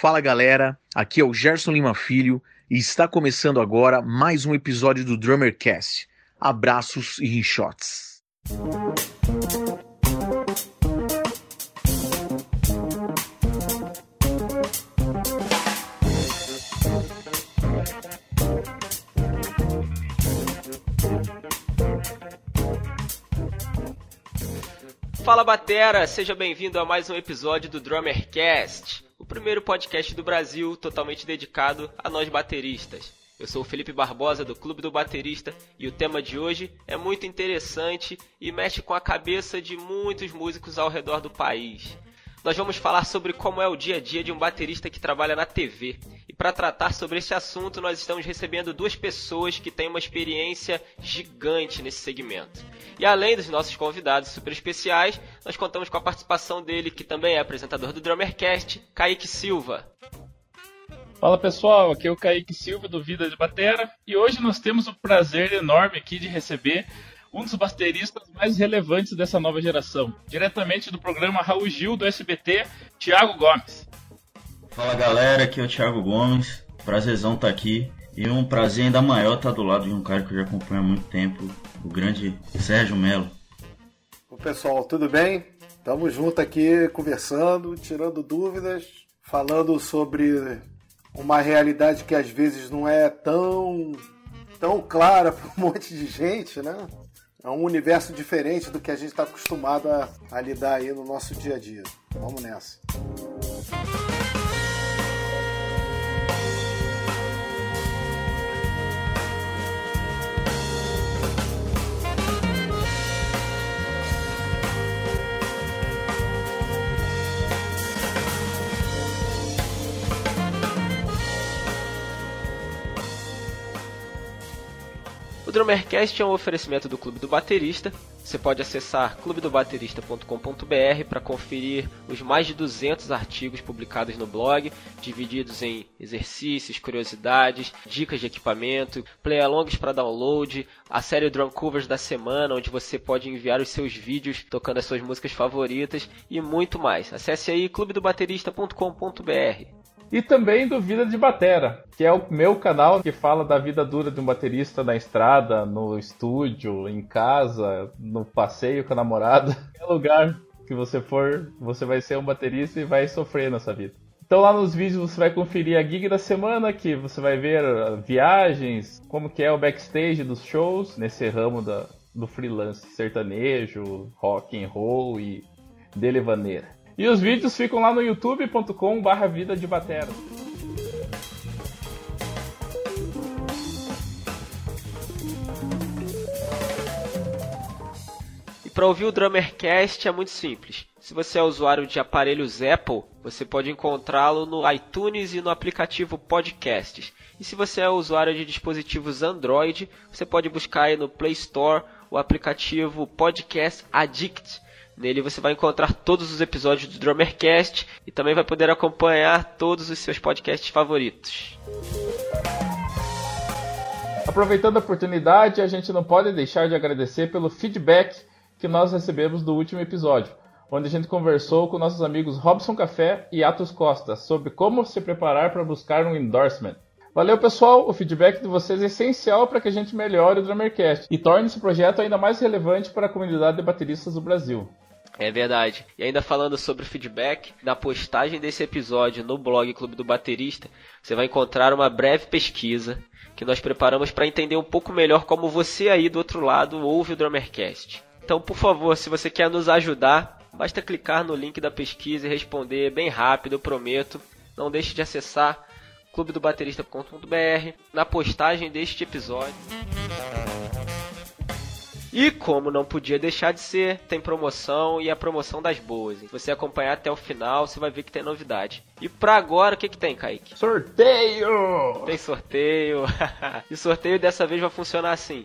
Fala galera, aqui é o Gerson Lima Filho e está começando agora mais um episódio do Drummercast. Abraços e rinchotes. Fala Batera, seja bem-vindo a mais um episódio do Drummercast, primeiro podcast do Brasil totalmente dedicado a nós bateristas. Eu sou o Felipe Barbosa do Clube do Baterista e o tema de hoje é muito interessante e mexe com a cabeça de muitos músicos ao redor do país. Nós vamos falar sobre como é o dia a dia de um baterista que trabalha na TV. E para tratar sobre esse assunto, nós estamos recebendo duas pessoas que têm uma experiência gigante nesse segmento. E além dos nossos convidados super especiais, nós contamos com a participação dele, que também é apresentador do Drummercast, Kaique Silva. Fala pessoal, aqui é o Kaique Silva do Vida de Batera e hoje nós temos o prazer enorme aqui de receber um dos bateristas mais relevantes dessa nova geração, diretamente do programa Raul Gil do SBT, Thiago Gomes. Fala galera, aqui é o Thiago Gomes, prazerzão estar tá aqui e um prazer ainda maior estar tá do lado de um cara que eu já acompanho há muito tempo, o grande Sérgio Melo. O pessoal, tudo bem? Estamos juntos aqui conversando, tirando dúvidas, falando sobre uma realidade que às vezes não é tão tão clara para um monte de gente, né? É um universo diferente do que a gente está acostumado a, a lidar aí no nosso dia a dia. Vamos nessa. O Drummercast é um oferecimento do Clube do Baterista. Você pode acessar clubedobaterista.com.br para conferir os mais de 200 artigos publicados no blog, divididos em exercícios, curiosidades, dicas de equipamento, play-alongs para download, a série Drum Covers da semana, onde você pode enviar os seus vídeos tocando as suas músicas favoritas e muito mais. Acesse aí clubedobaterista.com.br. E também do Vida de Batera, que é o meu canal que fala da vida dura de um baterista na estrada, no estúdio, em casa, no passeio com a namorada. Qualquer lugar que você for, você vai ser um baterista e vai sofrer nessa vida. Então lá nos vídeos você vai conferir a gig da semana, que você vai ver viagens, como que é o backstage dos shows, nesse ramo da, do freelance sertanejo, rock and roll e delevaneira. E os vídeos ficam lá no youtube.com barra vida de batera. E para ouvir o Drummercast é muito simples. Se você é usuário de aparelhos Apple, você pode encontrá-lo no iTunes e no aplicativo Podcasts. E se você é usuário de dispositivos Android, você pode buscar aí no Play Store o aplicativo Podcast Addict Nele você vai encontrar todos os episódios do Drummercast e também vai poder acompanhar todos os seus podcasts favoritos. Aproveitando a oportunidade, a gente não pode deixar de agradecer pelo feedback que nós recebemos do último episódio, onde a gente conversou com nossos amigos Robson Café e Atos Costa sobre como se preparar para buscar um endorsement. Valeu, pessoal! O feedback de vocês é essencial para que a gente melhore o Drummercast e torne esse projeto ainda mais relevante para a comunidade de bateristas do Brasil. É verdade. E ainda falando sobre feedback, na postagem desse episódio no blog Clube do Baterista, você vai encontrar uma breve pesquisa que nós preparamos para entender um pouco melhor como você aí do outro lado ouve o Drummercast. Então, por favor, se você quer nos ajudar, basta clicar no link da pesquisa e responder bem rápido, eu prometo. Não deixe de acessar clubedobaterista.com.br na postagem deste episódio. E como não podia deixar de ser, tem promoção e a promoção das boas. Se você acompanhar até o final, você vai ver que tem novidade. E pra agora, o que, que tem, Kaique? Sorteio! Tem sorteio. e sorteio dessa vez vai funcionar assim.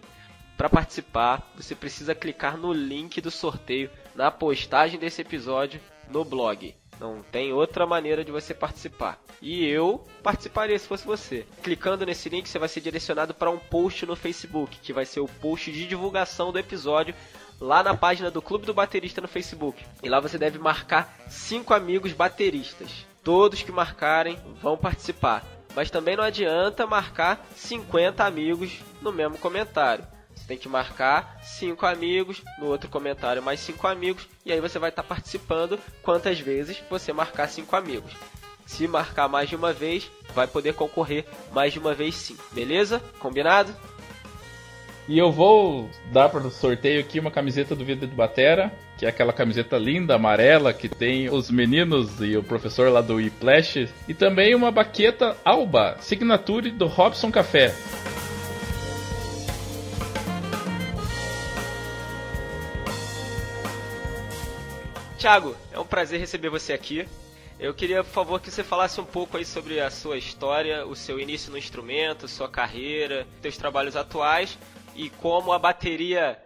Para participar, você precisa clicar no link do sorteio na postagem desse episódio no blog. Não tem outra maneira de você participar. E eu participaria se fosse você. Clicando nesse link, você vai ser direcionado para um post no Facebook, que vai ser o post de divulgação do episódio lá na página do Clube do Baterista no Facebook. E lá você deve marcar cinco amigos bateristas. Todos que marcarem vão participar. Mas também não adianta marcar 50 amigos no mesmo comentário. Você tem que marcar 5 amigos, no outro comentário mais 5 amigos, e aí você vai estar tá participando quantas vezes você marcar 5 amigos. Se marcar mais de uma vez, vai poder concorrer mais de uma vez sim, beleza? Combinado? E eu vou dar para o sorteio aqui uma camiseta do Vida de Batera, que é aquela camiseta linda, amarela, que tem os meninos e o professor lá do Iplash. E também uma baqueta Alba, Signature do Robson Café. Thiago, é um prazer receber você aqui. Eu queria, por favor, que você falasse um pouco aí sobre a sua história, o seu início no instrumento, sua carreira, seus trabalhos atuais e como a bateria.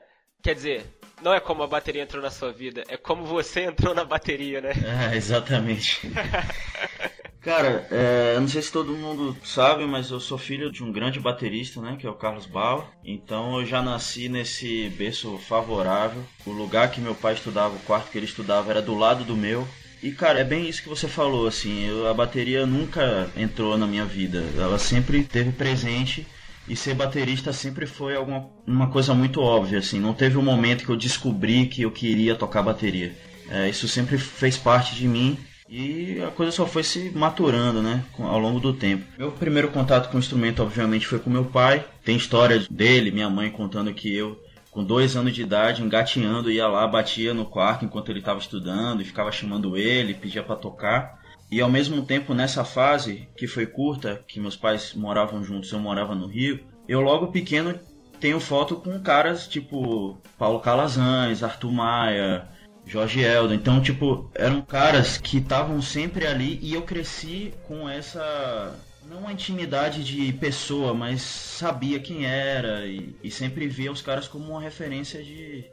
Quer dizer, não é como a bateria entrou na sua vida, é como você entrou na bateria, né? É, exatamente. Cara, é, eu não sei se todo mundo sabe, mas eu sou filho de um grande baterista, né? Que é o Carlos Bauer. Então eu já nasci nesse berço favorável. O lugar que meu pai estudava, o quarto que ele estudava, era do lado do meu. E cara, é bem isso que você falou, assim, eu, a bateria nunca entrou na minha vida. Ela sempre esteve presente e ser baterista sempre foi alguma, uma coisa muito óbvia, assim. Não teve um momento que eu descobri que eu queria tocar bateria. É, isso sempre fez parte de mim e a coisa só foi se maturando, né, ao longo do tempo. Meu primeiro contato com o instrumento, obviamente, foi com meu pai. Tem história dele, minha mãe contando que eu, com dois anos de idade, engateando, ia lá, batia no quarto enquanto ele estava estudando e ficava chamando ele, pedia para tocar. E ao mesmo tempo, nessa fase, que foi curta, que meus pais moravam juntos, eu morava no Rio, eu logo pequeno tenho foto com caras tipo Paulo Calazans, Arthur Maia, Jorge Eldo. Então, tipo, eram caras que estavam sempre ali e eu cresci com essa. Não uma intimidade de pessoa, mas sabia quem era e, e sempre via os caras como uma referência de,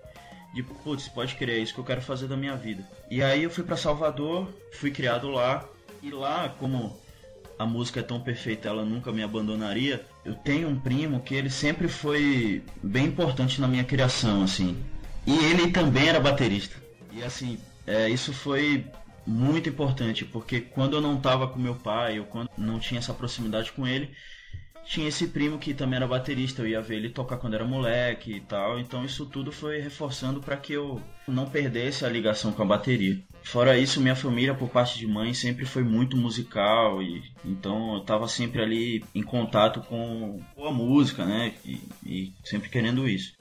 de putz, pode crer, é isso que eu quero fazer da minha vida. E aí eu fui para Salvador, fui criado lá, e lá, como a música é tão perfeita, ela nunca me abandonaria. Eu tenho um primo que ele sempre foi bem importante na minha criação, assim. E ele também era baterista. E assim, é, isso foi muito importante, porque quando eu não estava com meu pai, ou quando não tinha essa proximidade com ele, tinha esse primo que também era baterista, eu ia ver ele tocar quando era moleque e tal, então isso tudo foi reforçando para que eu não perdesse a ligação com a bateria. Fora isso, minha família por parte de mãe sempre foi muito musical e então eu estava sempre ali em contato com a música, né? E, e sempre querendo isso.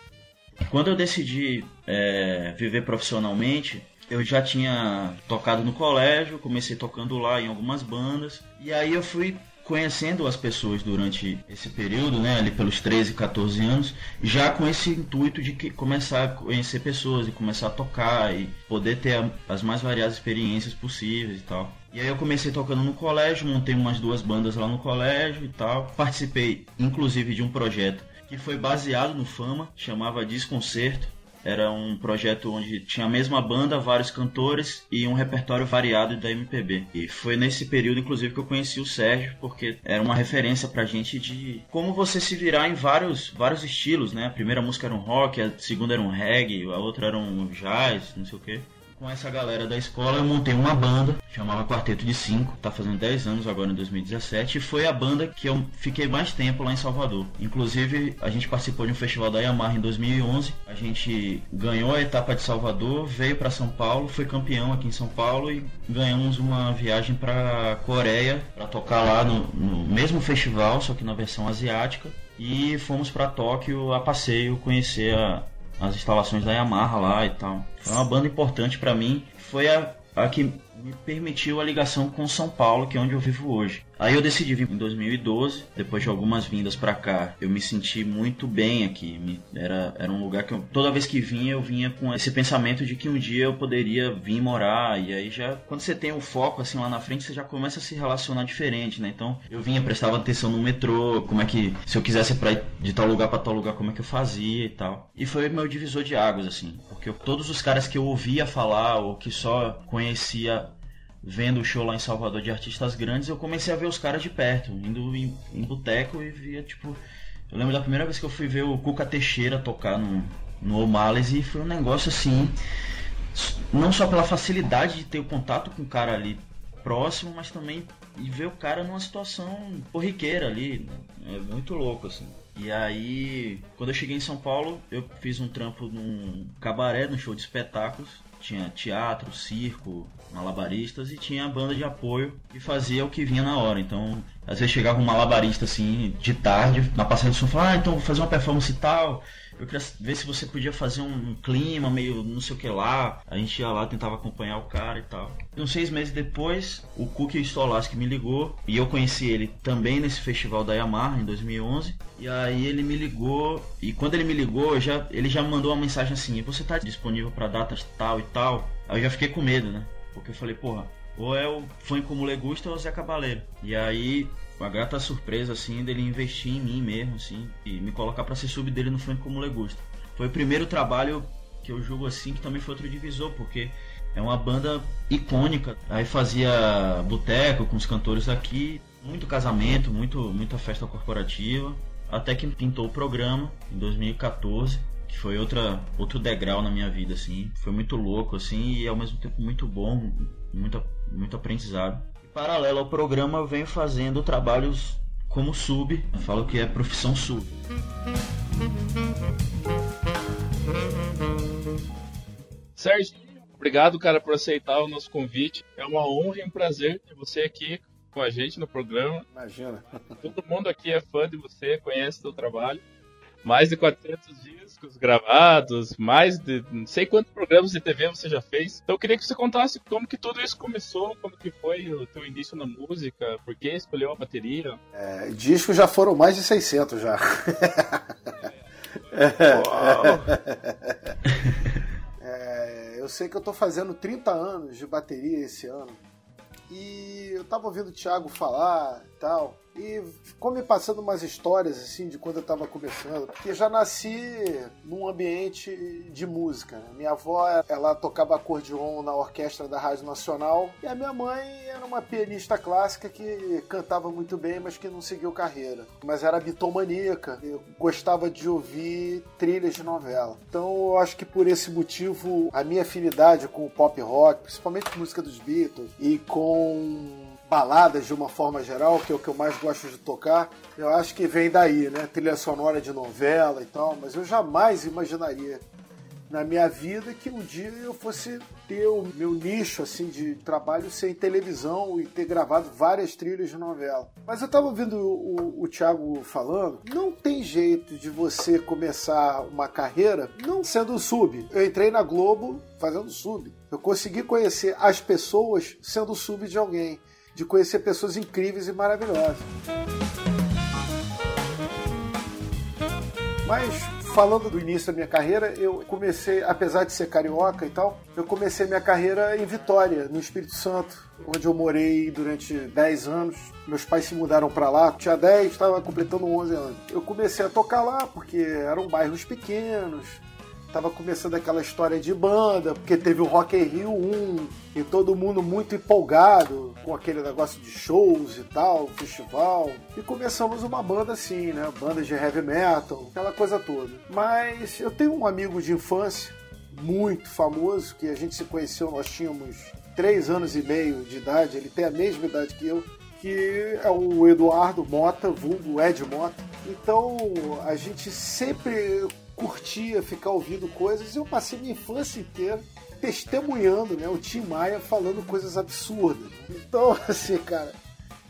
Quando eu decidi é, viver profissionalmente, eu já tinha tocado no colégio, comecei tocando lá em algumas bandas e aí eu fui conhecendo as pessoas durante esse período, né, ali pelos 13, 14 anos, já com esse intuito de que começar a conhecer pessoas e começar a tocar e poder ter as mais variadas experiências possíveis e tal. E aí eu comecei tocando no colégio, montei umas duas bandas lá no colégio e tal. Participei inclusive de um projeto que foi baseado no Fama, chamava Desconcerto era um projeto onde tinha a mesma banda, vários cantores e um repertório variado da MPB. E foi nesse período, inclusive, que eu conheci o Sérgio, porque era uma referência pra gente de como você se virar em vários, vários estilos, né? A primeira música era um rock, a segunda era um reggae, a outra era um jazz, não sei o quê com essa galera da escola, eu montei uma banda, chamava Quarteto de Cinco, tá fazendo 10 anos agora em 2017, e foi a banda que eu fiquei mais tempo lá em Salvador. Inclusive, a gente participou de um festival da Yamaha em 2011, a gente ganhou a etapa de Salvador, veio para São Paulo, foi campeão aqui em São Paulo e ganhamos uma viagem para Coreia para tocar lá no, no mesmo festival, só que na versão asiática. E fomos para Tóquio a passeio conhecer a, as instalações da Yamaha lá e tal. Foi uma banda importante para mim. Foi a, a que me permitiu a ligação com São Paulo, que é onde eu vivo hoje. Aí eu decidi vir em 2012, depois de algumas vindas para cá. Eu me senti muito bem aqui. Era, era um lugar que eu, toda vez que vinha, eu vinha com esse pensamento de que um dia eu poderia vir morar. E aí já, quando você tem o um foco assim lá na frente, você já começa a se relacionar diferente, né? Então eu vinha, prestava atenção no metrô, como é que, se eu quisesse ir pra, de tal lugar para tal lugar, como é que eu fazia e tal. E foi meu divisor de águas, assim. Porque eu, todos os caras que eu ouvia falar ou que só conhecia vendo o show lá em Salvador de artistas grandes, eu comecei a ver os caras de perto, indo em, em boteco e via, tipo. Eu lembro da primeira vez que eu fui ver o Cuca Teixeira tocar no, no O'Malley's e foi um negócio assim. Não só pela facilidade de ter o contato com o cara ali próximo, mas também e ver o cara numa situação corriqueira ali. Né? É muito louco, assim. E aí, quando eu cheguei em São Paulo, eu fiz um trampo num cabaré, num show de espetáculos. Tinha teatro, circo, malabaristas e tinha a banda de apoio que fazia o que vinha na hora. Então, às vezes chegava um malabarista assim, de tarde, na passagem do som, falava, ah, então vou fazer uma performance e tal. Eu queria ver se você podia fazer um clima meio não sei o que lá. A gente ia lá, tentava acompanhar o cara e tal. E uns seis meses depois, o Cook Stolaski me ligou e eu conheci ele também nesse festival da Yamaha em 2011. E aí ele me ligou e quando ele me ligou, já, ele já mandou uma mensagem assim: "Você tá disponível para datas tal e tal?". Aí eu já fiquei com medo, né? Porque eu falei, porra, ou é o Fã como Legusta ou o Zé Cabaleiro. E aí uma grata surpresa, assim, dele investir em mim mesmo, assim, e me colocar para ser sub dele no Funk como Legusta. Foi o primeiro trabalho que eu julgo assim, que também foi outro divisor, porque é uma banda icônica. Aí fazia boteco com os cantores aqui, muito casamento, muito, muita festa corporativa, até que pintou o programa em 2014 que foi outra outro degrau na minha vida assim foi muito louco assim e ao mesmo tempo muito bom muito muito aprendizado paralelo ao programa, eu venho fazendo trabalhos como sub. Eu falo que é profissão sub. Sérgio, obrigado, cara, por aceitar o nosso convite. É uma honra e um prazer ter você aqui com a gente no programa. Imagina. Todo mundo aqui é fã de você, conhece seu trabalho. Mais de 400 dias discos gravados, mais de não sei quantos programas de TV você já fez. Então eu queria que você contasse como que tudo isso começou, como que foi o teu início na música, por que escolheu a bateria. É, discos já foram mais de 600 já. é, eu sei que eu tô fazendo 30 anos de bateria esse ano. E eu tava ouvindo o Thiago falar e tal. E ficou me passando umas histórias assim de quando eu estava começando, porque já nasci num ambiente de música. Né? Minha avó, ela tocava acordeon na orquestra da Rádio Nacional, e a minha mãe era uma pianista clássica que cantava muito bem, mas que não seguiu carreira. Mas era bitomaníaca, eu gostava de ouvir trilhas de novela. Então eu acho que por esse motivo a minha afinidade com o pop rock, principalmente música dos Beatles e com baladas de uma forma geral, que é o que eu mais gosto de tocar, eu acho que vem daí, né? Trilha sonora de novela e tal, mas eu jamais imaginaria na minha vida que um dia eu fosse ter o meu nicho assim de trabalho ser em televisão e ter gravado várias trilhas de novela. Mas eu estava ouvindo o, o, o Thiago falando, não tem jeito de você começar uma carreira não sendo sub. Eu entrei na Globo fazendo sub. Eu consegui conhecer as pessoas sendo sub de alguém de conhecer pessoas incríveis e maravilhosas. Mas falando do início da minha carreira, eu comecei, apesar de ser carioca e tal, eu comecei minha carreira em Vitória, no Espírito Santo, onde eu morei durante 10 anos. Meus pais se mudaram para lá, tinha 10, estava completando 11 anos. Eu comecei a tocar lá porque eram bairros pequenos, tava começando aquela história de banda, porque teve o Rock in Rio 1 e todo mundo muito empolgado com aquele negócio de shows e tal, festival. E começamos uma banda assim, né? Banda de heavy metal, aquela coisa toda. Mas eu tenho um amigo de infância muito famoso que a gente se conheceu, nós tínhamos três anos e meio de idade, ele tem a mesma idade que eu, que é o Eduardo Mota, vulgo Ed Mota. Então a gente sempre curtia ficar ouvindo coisas. Eu passei minha infância inteira testemunhando né, o Tim Maia falando coisas absurdas. Então, assim, cara,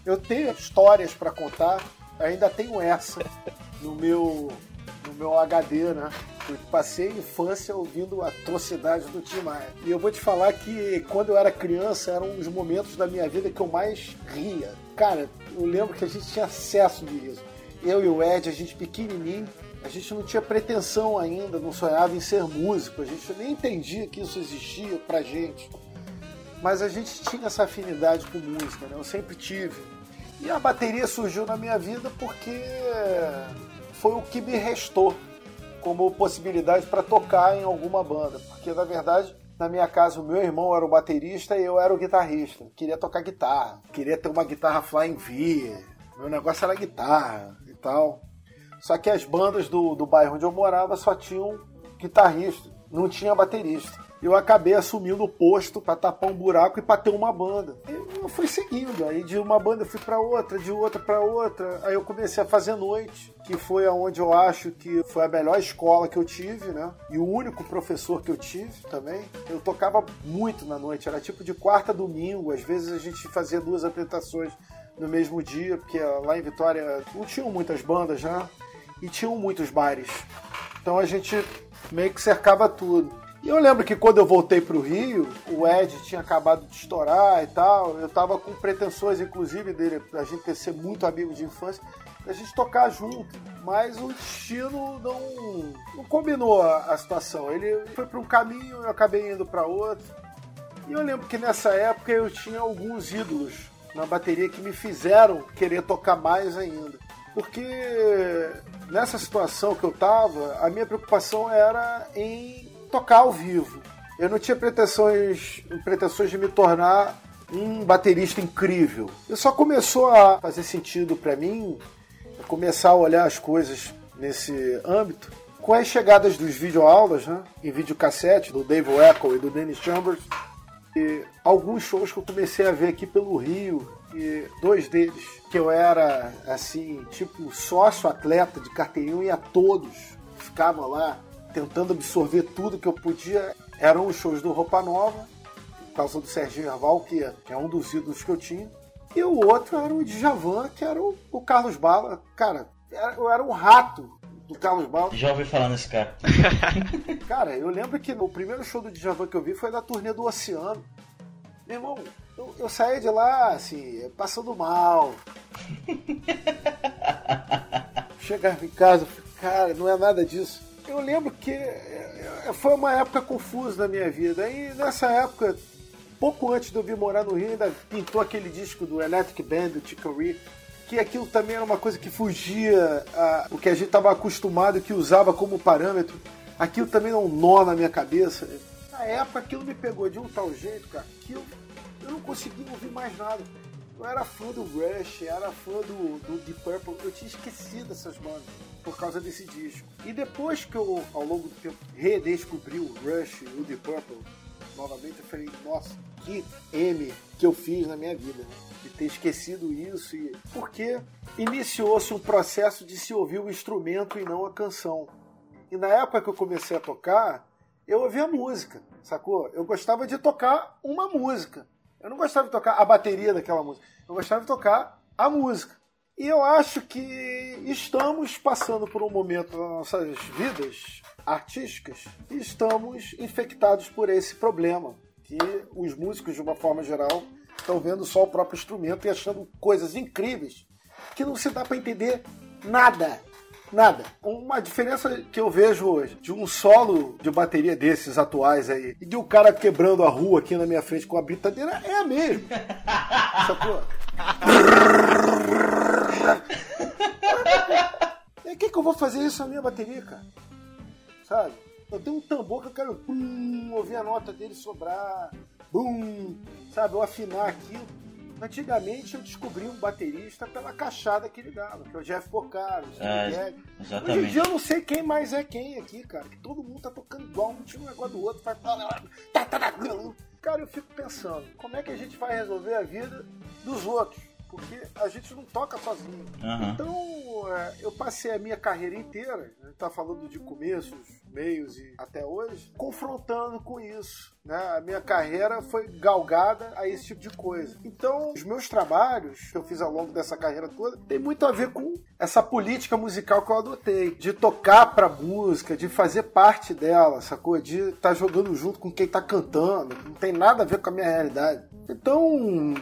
eu tenho histórias para contar, ainda tenho essa no meu, no meu HD, né? Eu passei a infância ouvindo a atrocidade do Tim Maia. E eu vou te falar que quando eu era criança eram os momentos da minha vida que eu mais ria. Cara, eu lembro que a gente tinha acesso disso. Eu e o Ed, a gente pequenininho, a gente não tinha pretensão ainda, não sonhava em ser músico, a gente nem entendia que isso existia pra gente. Mas a gente tinha essa afinidade com música, né? Eu sempre tive. E a bateria surgiu na minha vida porque foi o que me restou como possibilidade para tocar em alguma banda. Porque na verdade, na minha casa, o meu irmão era o baterista e eu era o guitarrista. Queria tocar guitarra, queria ter uma guitarra Flying V. Meu negócio era guitarra e tal. Só que as bandas do, do bairro onde eu morava só tinham guitarrista, não tinha baterista. eu acabei assumindo o posto para tapar um buraco e para ter uma banda. E eu fui seguindo, aí de uma banda eu fui para outra, de outra para outra. Aí eu comecei a fazer noite, que foi aonde eu acho que foi a melhor escola que eu tive, né? E o único professor que eu tive também. Eu tocava muito na noite, era tipo de quarta a domingo, às vezes a gente fazia duas apresentações no mesmo dia, porque lá em Vitória não tinham muitas bandas né? E tinham muitos bares. Então a gente meio que cercava tudo. E eu lembro que quando eu voltei para o Rio, o Ed tinha acabado de estourar e tal. Eu tava com pretensões, inclusive, dele, a gente ter ser muito amigo de infância, a gente tocar junto. Mas o destino não, não combinou a, a situação. Ele foi para um caminho, eu acabei indo para outro. E eu lembro que nessa época eu tinha alguns ídolos na bateria que me fizeram querer tocar mais ainda. Porque nessa situação que eu tava, a minha preocupação era em tocar ao vivo. Eu não tinha pretensões, pretensões de me tornar um baterista incrível. E só começou a fazer sentido para mim, começar a olhar as coisas nesse âmbito, com as chegadas dos videoaulas, né, em videocassete, do Dave Echo e do Dennis Chambers, e alguns shows que eu comecei a ver aqui pelo Rio, e dois deles, que eu era, assim, tipo sócio atleta de carteirinha, ia todos, ficava lá tentando absorver tudo que eu podia. Eram os shows do Roupa Nova, por causa do Serginho Erval, que é um dos ídolos que eu tinha. E o outro era o Djavan, que era o, o Carlos Bala. Cara, eu era um rato do Carlos Bala. Já ouvi falar nesse cara. cara, eu lembro que o primeiro show do Djavan que eu vi foi da turnê do Oceano. Meu irmão, eu, eu saí de lá, assim, passando mal. Chegava em casa, cara, não é nada disso eu lembro que é, é, foi uma época confusa na minha vida. E nessa época, pouco antes de eu vir morar no Rio, ainda pintou aquele disco do Electric Band, do Chicory, que aquilo também era uma coisa que fugia a, o que a gente estava acostumado, que usava como parâmetro. Aquilo também é um nó na minha cabeça. Na época aquilo me pegou de um tal jeito, cara, que eu, eu não conseguia ouvir mais nada. Eu era fã do Rush, era fã do, do Deep Purple, eu tinha esquecido essas bandas por causa desse disco. E depois que eu, ao longo do tempo, redescobri o Rush e o Deep Purple, novamente eu falei, nossa, que M que eu fiz na minha vida, né? De ter esquecido isso e... Porque iniciou-se um processo de se ouvir o instrumento e não a canção. E na época que eu comecei a tocar, eu ouvia música, sacou? Eu gostava de tocar uma música. Eu não gostava de tocar a bateria daquela música. Eu gostava de tocar a música. E eu acho que estamos passando por um momento nas nossas vidas artísticas e estamos infectados por esse problema. Que os músicos, de uma forma geral, estão vendo só o próprio instrumento e achando coisas incríveis que não se dá para entender nada. Nada. Uma diferença que eu vejo hoje de um solo de bateria desses atuais aí e de um cara quebrando a rua aqui na minha frente com a britadeira é a mesma. Sacou? E o que, que eu vou fazer isso na minha bateria, cara? Sabe? Eu tenho um tambor que eu quero pum, ouvir a nota dele sobrar, bum, sabe? Eu afinar aquilo. Antigamente eu descobri um baterista pela caixada que ele dava, que é o Jeff Porcaro, o é, Hoje em dia eu não sei quem mais é quem aqui, cara. Que todo mundo tá tocando igual, um tira um negócio do outro, faz. Cara, eu fico pensando, como é que a gente vai resolver a vida dos outros? Porque a gente não toca sozinho. Uhum. Então, é, eu passei a minha carreira inteira, a gente tá falando de começos, meios e até hoje, confrontando com isso. Né? A minha carreira foi galgada a esse tipo de coisa. Então, os meus trabalhos que eu fiz ao longo dessa carreira toda tem muito a ver com essa política musical que eu adotei, de tocar pra música, de fazer parte dela, sacou? De estar tá jogando junto com quem tá cantando, não tem nada a ver com a minha realidade. Então,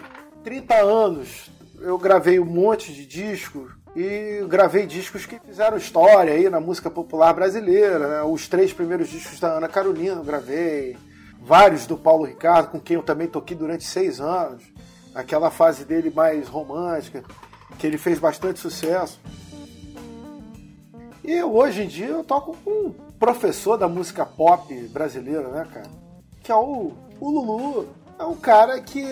30 anos eu gravei um monte de discos e gravei discos que fizeram história aí na música popular brasileira. Né? Os três primeiros discos da Ana Carolina eu gravei, vários do Paulo Ricardo, com quem eu também toquei durante seis anos, aquela fase dele mais romântica, que ele fez bastante sucesso. E hoje em dia eu toco com um professor da música pop brasileira, né, cara? Que é o, o Lulu, é um cara que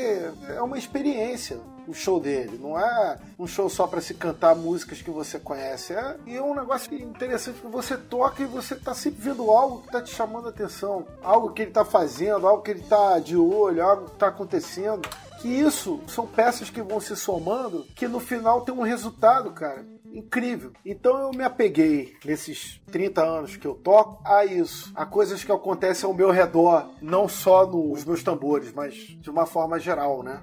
é uma experiência o show dele. Não é um show só para se cantar músicas que você conhece. É, e é um negócio interessante que você toca e você tá sempre vendo algo que tá te chamando a atenção. Algo que ele tá fazendo, algo que ele tá de olho, algo que tá acontecendo. Que isso são peças que vão se somando, que no final tem um resultado, cara incrível. Então eu me apeguei nesses 30 anos que eu toco a isso, a coisas que acontecem ao meu redor, não só nos meus tambores, mas de uma forma geral, né?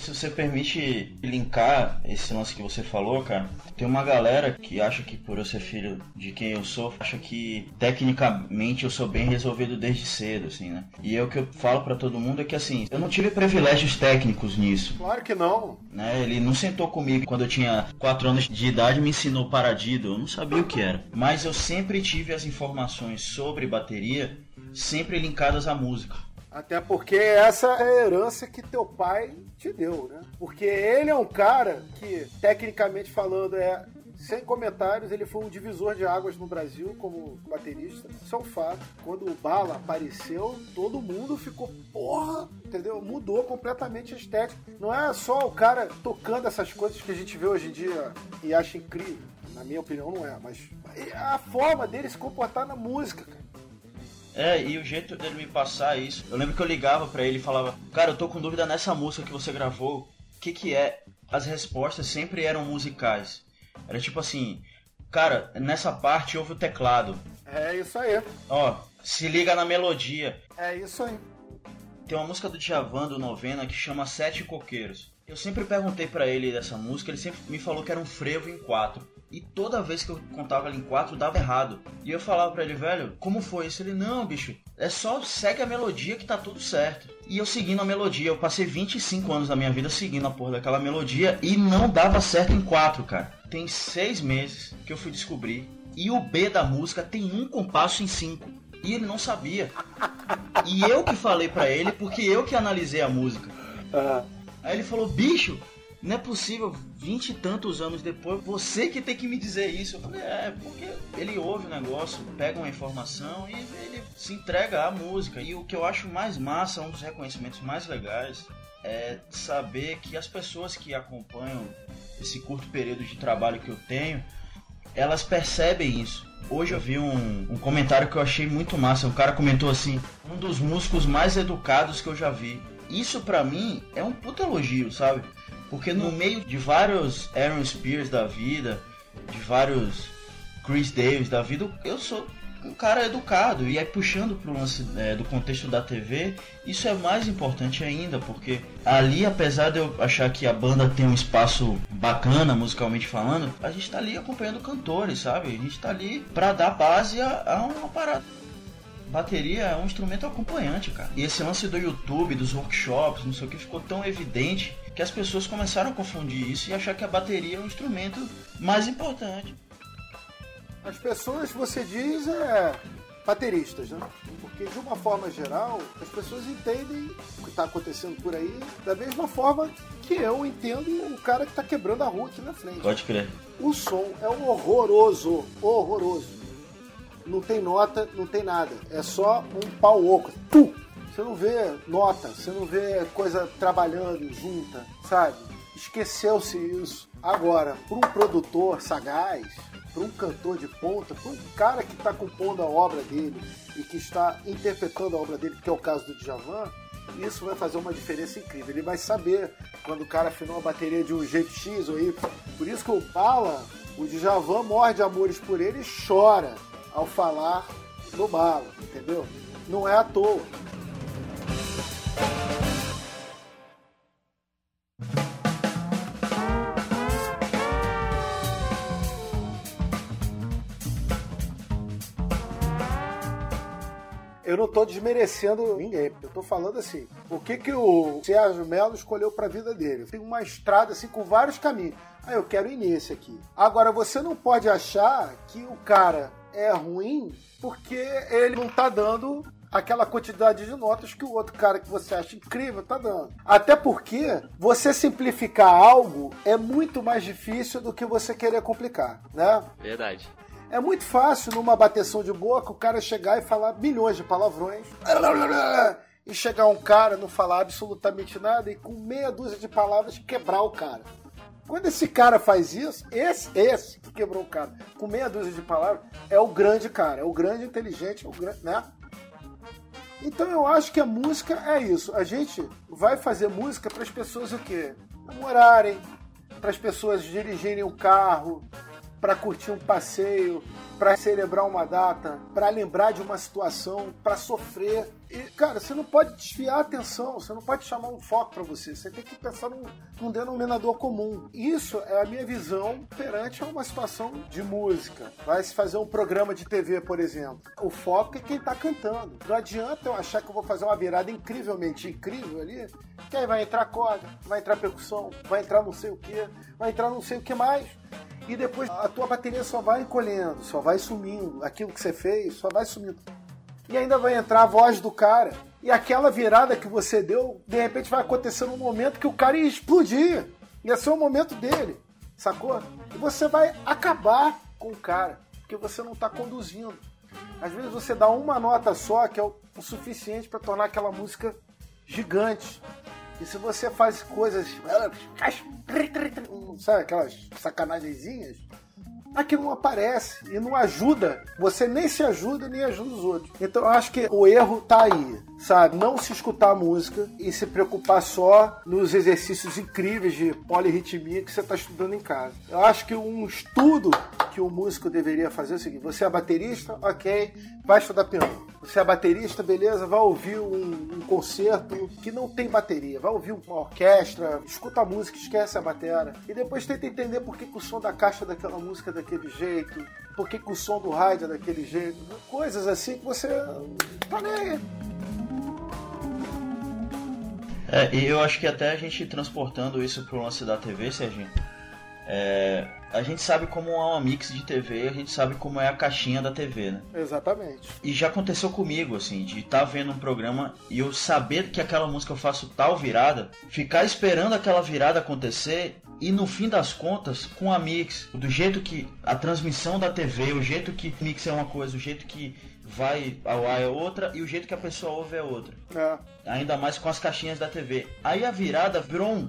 Se você permite linkar esse lance que você falou, cara, tem uma galera que acha que por eu ser filho de quem eu sou, acha que tecnicamente eu sou bem resolvido desde cedo, assim, né? E é o que eu falo para todo mundo é que assim, eu não tive privilégios técnicos nisso. Claro que não. Né? Ele não sentou comigo quando eu tinha 4 anos de idade e me ensinou paradido, eu não sabia o que era. Mas eu sempre tive as informações sobre bateria sempre linkadas à música. Até porque essa é a herança que teu pai te deu, né? Porque ele é um cara que, tecnicamente falando, é sem comentários, ele foi um divisor de águas no Brasil como baterista. Isso é um fato. Quando o Bala apareceu, todo mundo ficou, porra, entendeu? Mudou completamente a estética. Não é só o cara tocando essas coisas que a gente vê hoje em dia e acha incrível. Na minha opinião, não é, mas a forma dele se comportar na música, cara. É, e o jeito dele me passar isso. Eu lembro que eu ligava para ele e falava: Cara, eu tô com dúvida nessa música que você gravou. O que que é? As respostas sempre eram musicais. Era tipo assim: Cara, nessa parte houve o teclado. É isso aí. Ó, se liga na melodia. É isso aí. Tem uma música do Djavan do Novena que chama Sete Coqueiros. Eu sempre perguntei para ele dessa música, ele sempre me falou que era um frevo em quatro. E toda vez que eu contava ela em quatro, dava errado. E eu falava pra ele, velho, como foi isso? Ele, não, bicho, é só segue a melodia que tá tudo certo. E eu seguindo a melodia, eu passei 25 anos da minha vida seguindo a porra daquela melodia e não dava certo em quatro, cara. Tem seis meses que eu fui descobrir. E o B da música tem um compasso em cinco. E ele não sabia. E eu que falei para ele, porque eu que analisei a música. Aí ele falou, bicho, não é possível, vinte e tantos anos depois, você que tem que me dizer isso. Eu falei, é, porque ele ouve o negócio, pega uma informação e ele se entrega à música. E o que eu acho mais massa, um dos reconhecimentos mais legais, é saber que as pessoas que acompanham esse curto período de trabalho que eu tenho, elas percebem isso. Hoje eu vi um, um comentário que eu achei muito massa. Um cara comentou assim: um dos músicos mais educados que eu já vi. Isso para mim é um puta elogio, sabe? Porque no meio de vários Aaron Spears da vida, de vários Chris Davis da vida, eu sou um cara educado. E aí puxando pro lance é, do contexto da TV, isso é mais importante ainda, porque ali, apesar de eu achar que a banda tem um espaço bacana musicalmente falando, a gente tá ali acompanhando cantores, sabe? A gente tá ali pra dar base a, a uma parada bateria é um instrumento acompanhante, cara. E esse lance do YouTube, dos workshops, não sei o que, ficou tão evidente que as pessoas começaram a confundir isso e achar que a bateria é um instrumento mais importante. As pessoas, você diz, é bateristas, né? Porque de uma forma geral, as pessoas entendem o que está acontecendo por aí da mesma forma que eu entendo o cara que está quebrando a rua aqui na frente. Pode crer. O som é horroroso, horroroso não tem nota, não tem nada. É só um pau oco. Tu! Você não vê nota, você não vê coisa trabalhando junta, sabe? Esqueceu-se isso. Agora, para um produtor sagaz, para um cantor de ponta, para um cara que está compondo a obra dele e que está interpretando a obra dele, que é o caso do Djavan, isso vai fazer uma diferença incrível. Ele vai saber quando o cara afinou a bateria de um jeito X ou Y. Por isso que o Bala, o Djavan morde amores por ele e chora ao falar no bala, entendeu? Não é à toa. Eu não estou desmerecendo ninguém. Eu estou falando assim, o que que o Sérgio Melo escolheu para a vida dele? Tem uma estrada assim com vários caminhos. Ah, eu quero ir nesse aqui. Agora, você não pode achar que o cara é ruim porque ele não tá dando aquela quantidade de notas que o outro cara que você acha incrível tá dando. Até porque você simplificar algo é muito mais difícil do que você querer complicar, né? Verdade. É muito fácil numa bateção de boca o cara chegar e falar milhões de palavrões e chegar um cara, não falar absolutamente nada e com meia dúzia de palavras quebrar o cara. Quando esse cara faz isso, esse, esse que quebrou o cara com meia dúzia de palavras, é o grande cara, é o grande inteligente, é o grande, né? Então eu acho que a música é isso. A gente vai fazer música para as pessoas o quê? Namorarem, para as pessoas dirigirem um carro, para curtir um passeio, para celebrar uma data, para lembrar de uma situação, para sofrer. E, cara, você não pode desviar a atenção, você não pode chamar um foco para você, você tem que pensar num, num, denominador comum. Isso é a minha visão perante uma situação de música. Vai se fazer um programa de TV, por exemplo. O foco é quem está cantando. Não adianta eu achar que eu vou fazer uma virada incrivelmente incrível ali, que aí vai entrar corda, vai entrar percussão, vai entrar não sei o que, vai entrar não sei o que mais e depois a tua bateria só vai encolhendo, só vai sumindo. Aquilo que você fez só vai sumindo. E ainda vai entrar a voz do cara. E aquela virada que você deu, de repente vai acontecer num momento que o cara ia explodir. Ia ser o momento dele, sacou? E você vai acabar com o cara, porque você não está conduzindo. Às vezes você dá uma nota só, que é o suficiente para tornar aquela música gigante. E se você faz coisas. Sabe aquelas sacanagemzinhas? aquilo não aparece e não ajuda. Você nem se ajuda, nem ajuda os outros. Então eu acho que o erro tá aí, sabe? Não se escutar música e se preocupar só nos exercícios incríveis de polirritmia que você está estudando em casa. Eu acho que um estudo que o músico deveria fazer é o seguinte: você é baterista, ok, vai estudar piano. Você é baterista, beleza, vai ouvir um, um concerto que não tem bateria, vai ouvir uma orquestra, escuta a música, esquece a bateria. E depois tenta entender por que, que o som da caixa daquela música é daquele jeito, por que, que o som do rádio é daquele jeito. Coisas assim que você tá nem É, e eu acho que até a gente transportando isso pro lance da TV, Serginho, é, a gente sabe como é uma mix de TV, a gente sabe como é a caixinha da TV, né? Exatamente. E já aconteceu comigo, assim, de estar tá vendo um programa e eu saber que aquela música eu faço tal virada, ficar esperando aquela virada acontecer e no fim das contas, com a mix, do jeito que a transmissão da TV, o jeito que mix é uma coisa, o jeito que vai ao ar é outra e o jeito que a pessoa ouve é outra. É. Ainda mais com as caixinhas da TV. Aí a virada virou um.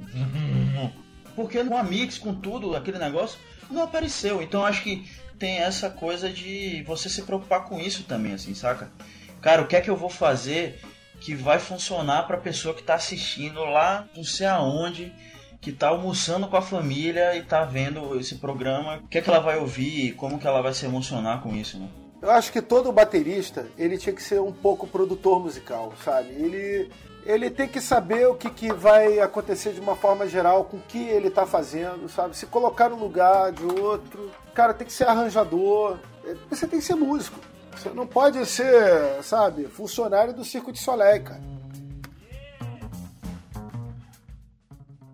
Porque no mix com tudo, aquele negócio, não apareceu. Então acho que tem essa coisa de você se preocupar com isso também, assim, saca? Cara, o que é que eu vou fazer que vai funcionar pra pessoa que tá assistindo lá, não sei aonde, que tá almoçando com a família e tá vendo esse programa, o que é que ela vai ouvir, como que ela vai se emocionar com isso, né? Eu acho que todo baterista, ele tinha que ser um pouco produtor musical, sabe? Ele, ele tem que saber o que, que vai acontecer de uma forma geral com o que ele está fazendo, sabe? Se colocar no lugar de outro. Cara, tem que ser arranjador. Você tem que ser músico. Você não pode ser, sabe, funcionário do Circo de Soleil, cara.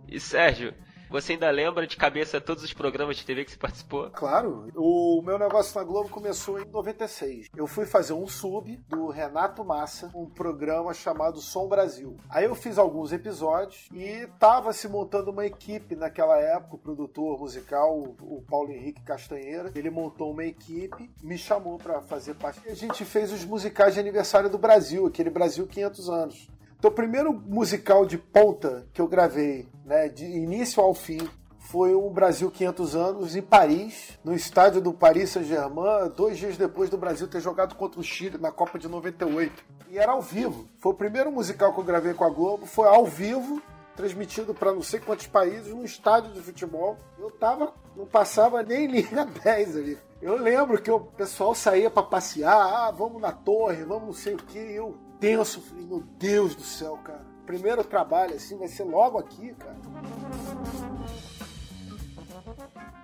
E Sérgio, você ainda lembra de cabeça todos os programas de TV que você participou? Claro. O meu negócio na Globo começou em 96. Eu fui fazer um sub do Renato Massa, um programa chamado Som Brasil. Aí eu fiz alguns episódios e tava se montando uma equipe naquela época, o produtor musical, o Paulo Henrique Castanheira. Ele montou uma equipe, me chamou para fazer parte. E a gente fez os musicais de aniversário do Brasil, aquele Brasil 500 anos. Então, o primeiro musical de ponta que eu gravei, né, de início ao fim, foi o Brasil 500 anos em Paris, no estádio do Paris Saint-Germain, dois dias depois do Brasil ter jogado contra o Chile na Copa de 98. E era ao vivo. Foi o primeiro musical que eu gravei com a Globo, foi ao vivo, transmitido para não sei quantos países, num estádio de futebol. Eu tava, não passava nem linha 10 ali. Eu lembro que o pessoal saía para passear, ah, vamos na torre, vamos não sei o que, eu tenso. Falei, meu Deus do céu, cara. Primeiro trabalho assim vai ser logo aqui, cara.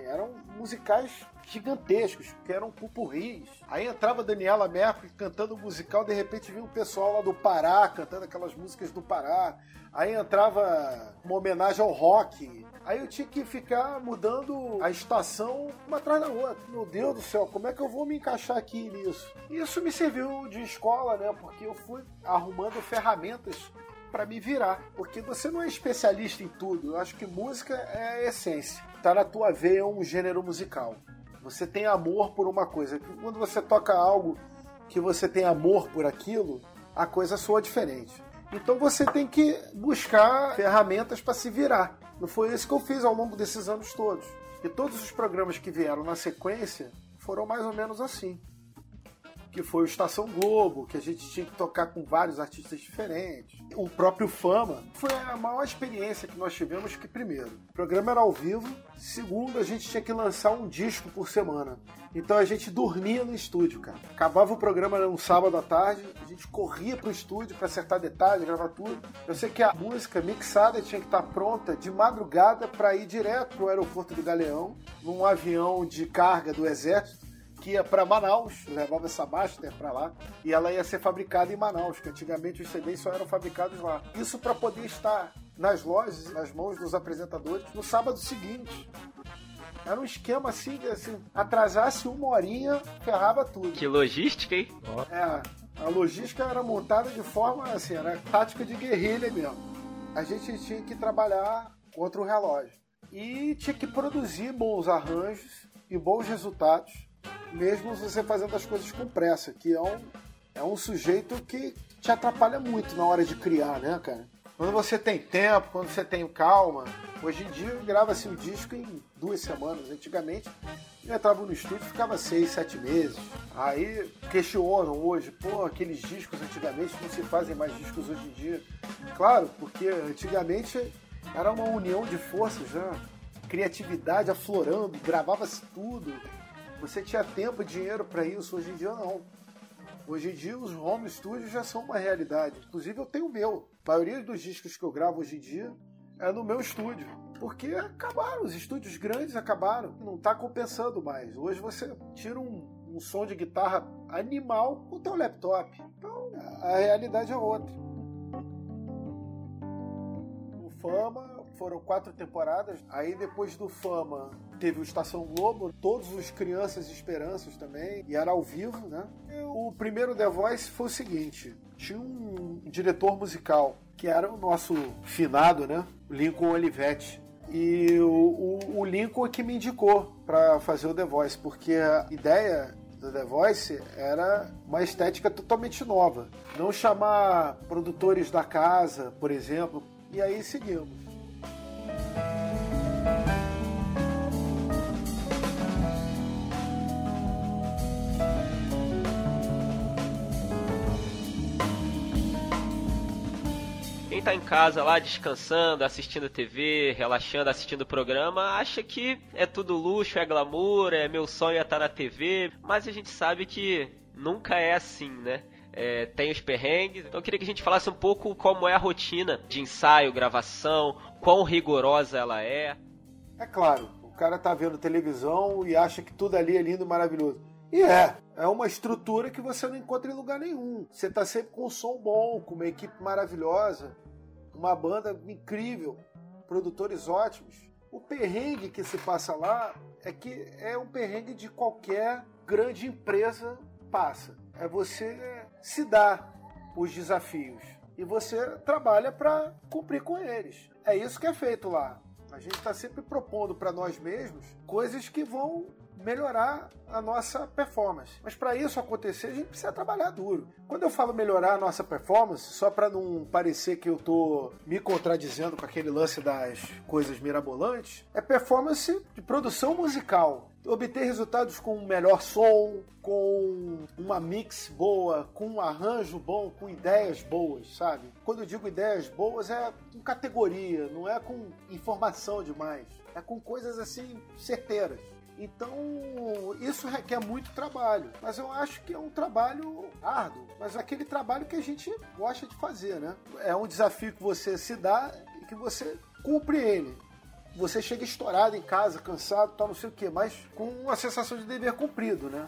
Eram musicais gigantescos, que eram pupurris. Aí entrava Daniela Mercury cantando musical, de repente vinha o pessoal lá do Pará cantando aquelas músicas do Pará. Aí entrava uma homenagem ao rock. Aí eu tinha que ficar mudando a estação uma atrás da outra. Meu Deus do céu, como é que eu vou me encaixar aqui nisso? Isso me serviu de escola, né? Porque eu fui arrumando ferramentas para me virar. Porque você não é especialista em tudo. Eu acho que música é a essência. Tá na tua veia um gênero musical. Você tem amor por uma coisa. Quando você toca algo que você tem amor por aquilo, a coisa soa diferente. Então você tem que buscar ferramentas para se virar. Não foi isso que eu fiz ao longo desses anos todos. E todos os programas que vieram na sequência foram mais ou menos assim que foi o Estação Globo, que a gente tinha que tocar com vários artistas diferentes. O próprio Fama foi a maior experiência que nós tivemos que primeiro, o programa era ao vivo, segundo, a gente tinha que lançar um disco por semana. Então a gente dormia no estúdio, cara. Acabava o programa no sábado à tarde, a gente corria pro estúdio para acertar detalhes, gravar tudo. Eu sei que a música mixada tinha que estar pronta de madrugada para ir direto pro aeroporto do Galeão, num avião de carga do exército que ia para Manaus, levava essa Master para lá, e ela ia ser fabricada em Manaus, que antigamente os CDs só eram fabricados lá. Isso para poder estar nas lojas, nas mãos dos apresentadores, no sábado seguinte. Era um esquema assim, que assim, atrasasse uma horinha, ferrava tudo. Que logística, hein? É, a logística era montada de forma assim, era tática de guerrilha mesmo. A gente tinha que trabalhar contra o relógio. E tinha que produzir bons arranjos e bons resultados mesmo você fazendo as coisas com pressa, que é um, é um sujeito que te atrapalha muito na hora de criar, né, cara? Quando você tem tempo, quando você tem calma, hoje em dia grava-se um disco em duas semanas. Antigamente eu entrava no estúdio ficava seis, sete meses. Aí questionam hoje, pô, aqueles discos antigamente não se fazem mais discos hoje em dia. Claro, porque antigamente era uma união de forças, né? Criatividade aflorando, gravava-se tudo. Você tinha tempo e dinheiro para isso, hoje em dia não. Hoje em dia os home studios já são uma realidade. Inclusive eu tenho o meu. A maioria dos discos que eu gravo hoje em dia é no meu estúdio. Porque acabaram, os estúdios grandes acabaram. Não está compensando mais. Hoje você tira um, um som de guitarra animal com o teu laptop. Então a realidade é outra. O Fama foram quatro temporadas. Aí depois do Fama teve o Estação Globo, todos os Crianças Esperanças também, e era ao vivo, né? E o primeiro The Voice foi o seguinte: tinha um diretor musical que era o nosso finado, né? Lincoln Olivetti. E o, o, o Lincoln é que me indicou para fazer o The Voice, porque a ideia do The Voice era uma estética totalmente nova. Não chamar produtores da casa, por exemplo, e aí seguimos. Tá em casa lá descansando, assistindo TV, relaxando, assistindo o programa, acha que é tudo luxo, é glamour, é meu sonho é estar na TV, mas a gente sabe que nunca é assim, né? É, tem os perrengues. Então eu queria que a gente falasse um pouco como é a rotina de ensaio, gravação, quão rigorosa ela é. É claro, o cara tá vendo televisão e acha que tudo ali é lindo maravilhoso. E é, é uma estrutura que você não encontra em lugar nenhum. Você tá sempre com um som bom, com uma equipe maravilhosa, uma banda incrível, produtores ótimos. O perrengue que se passa lá é que é um perrengue de qualquer grande empresa passa. É você se dar os desafios e você trabalha para cumprir com eles. É isso que é feito lá. A gente está sempre propondo para nós mesmos coisas que vão melhorar a nossa performance. Mas para isso acontecer, a gente precisa trabalhar duro. Quando eu falo melhorar a nossa performance, só para não parecer que eu tô me contradizendo com aquele lance das coisas mirabolantes, é performance de produção musical obter resultados com um melhor som, com uma mix boa, com um arranjo bom, com ideias boas, sabe? Quando eu digo ideias boas é com categoria, não é com informação demais, é com coisas assim certeiras. Então, isso requer muito trabalho, mas eu acho que é um trabalho árduo, mas aquele trabalho que a gente gosta de fazer, né? É um desafio que você se dá e que você cumpre ele. Você chega estourado em casa, cansado, tal, não sei o quê, mas com uma sensação de dever cumprido, né?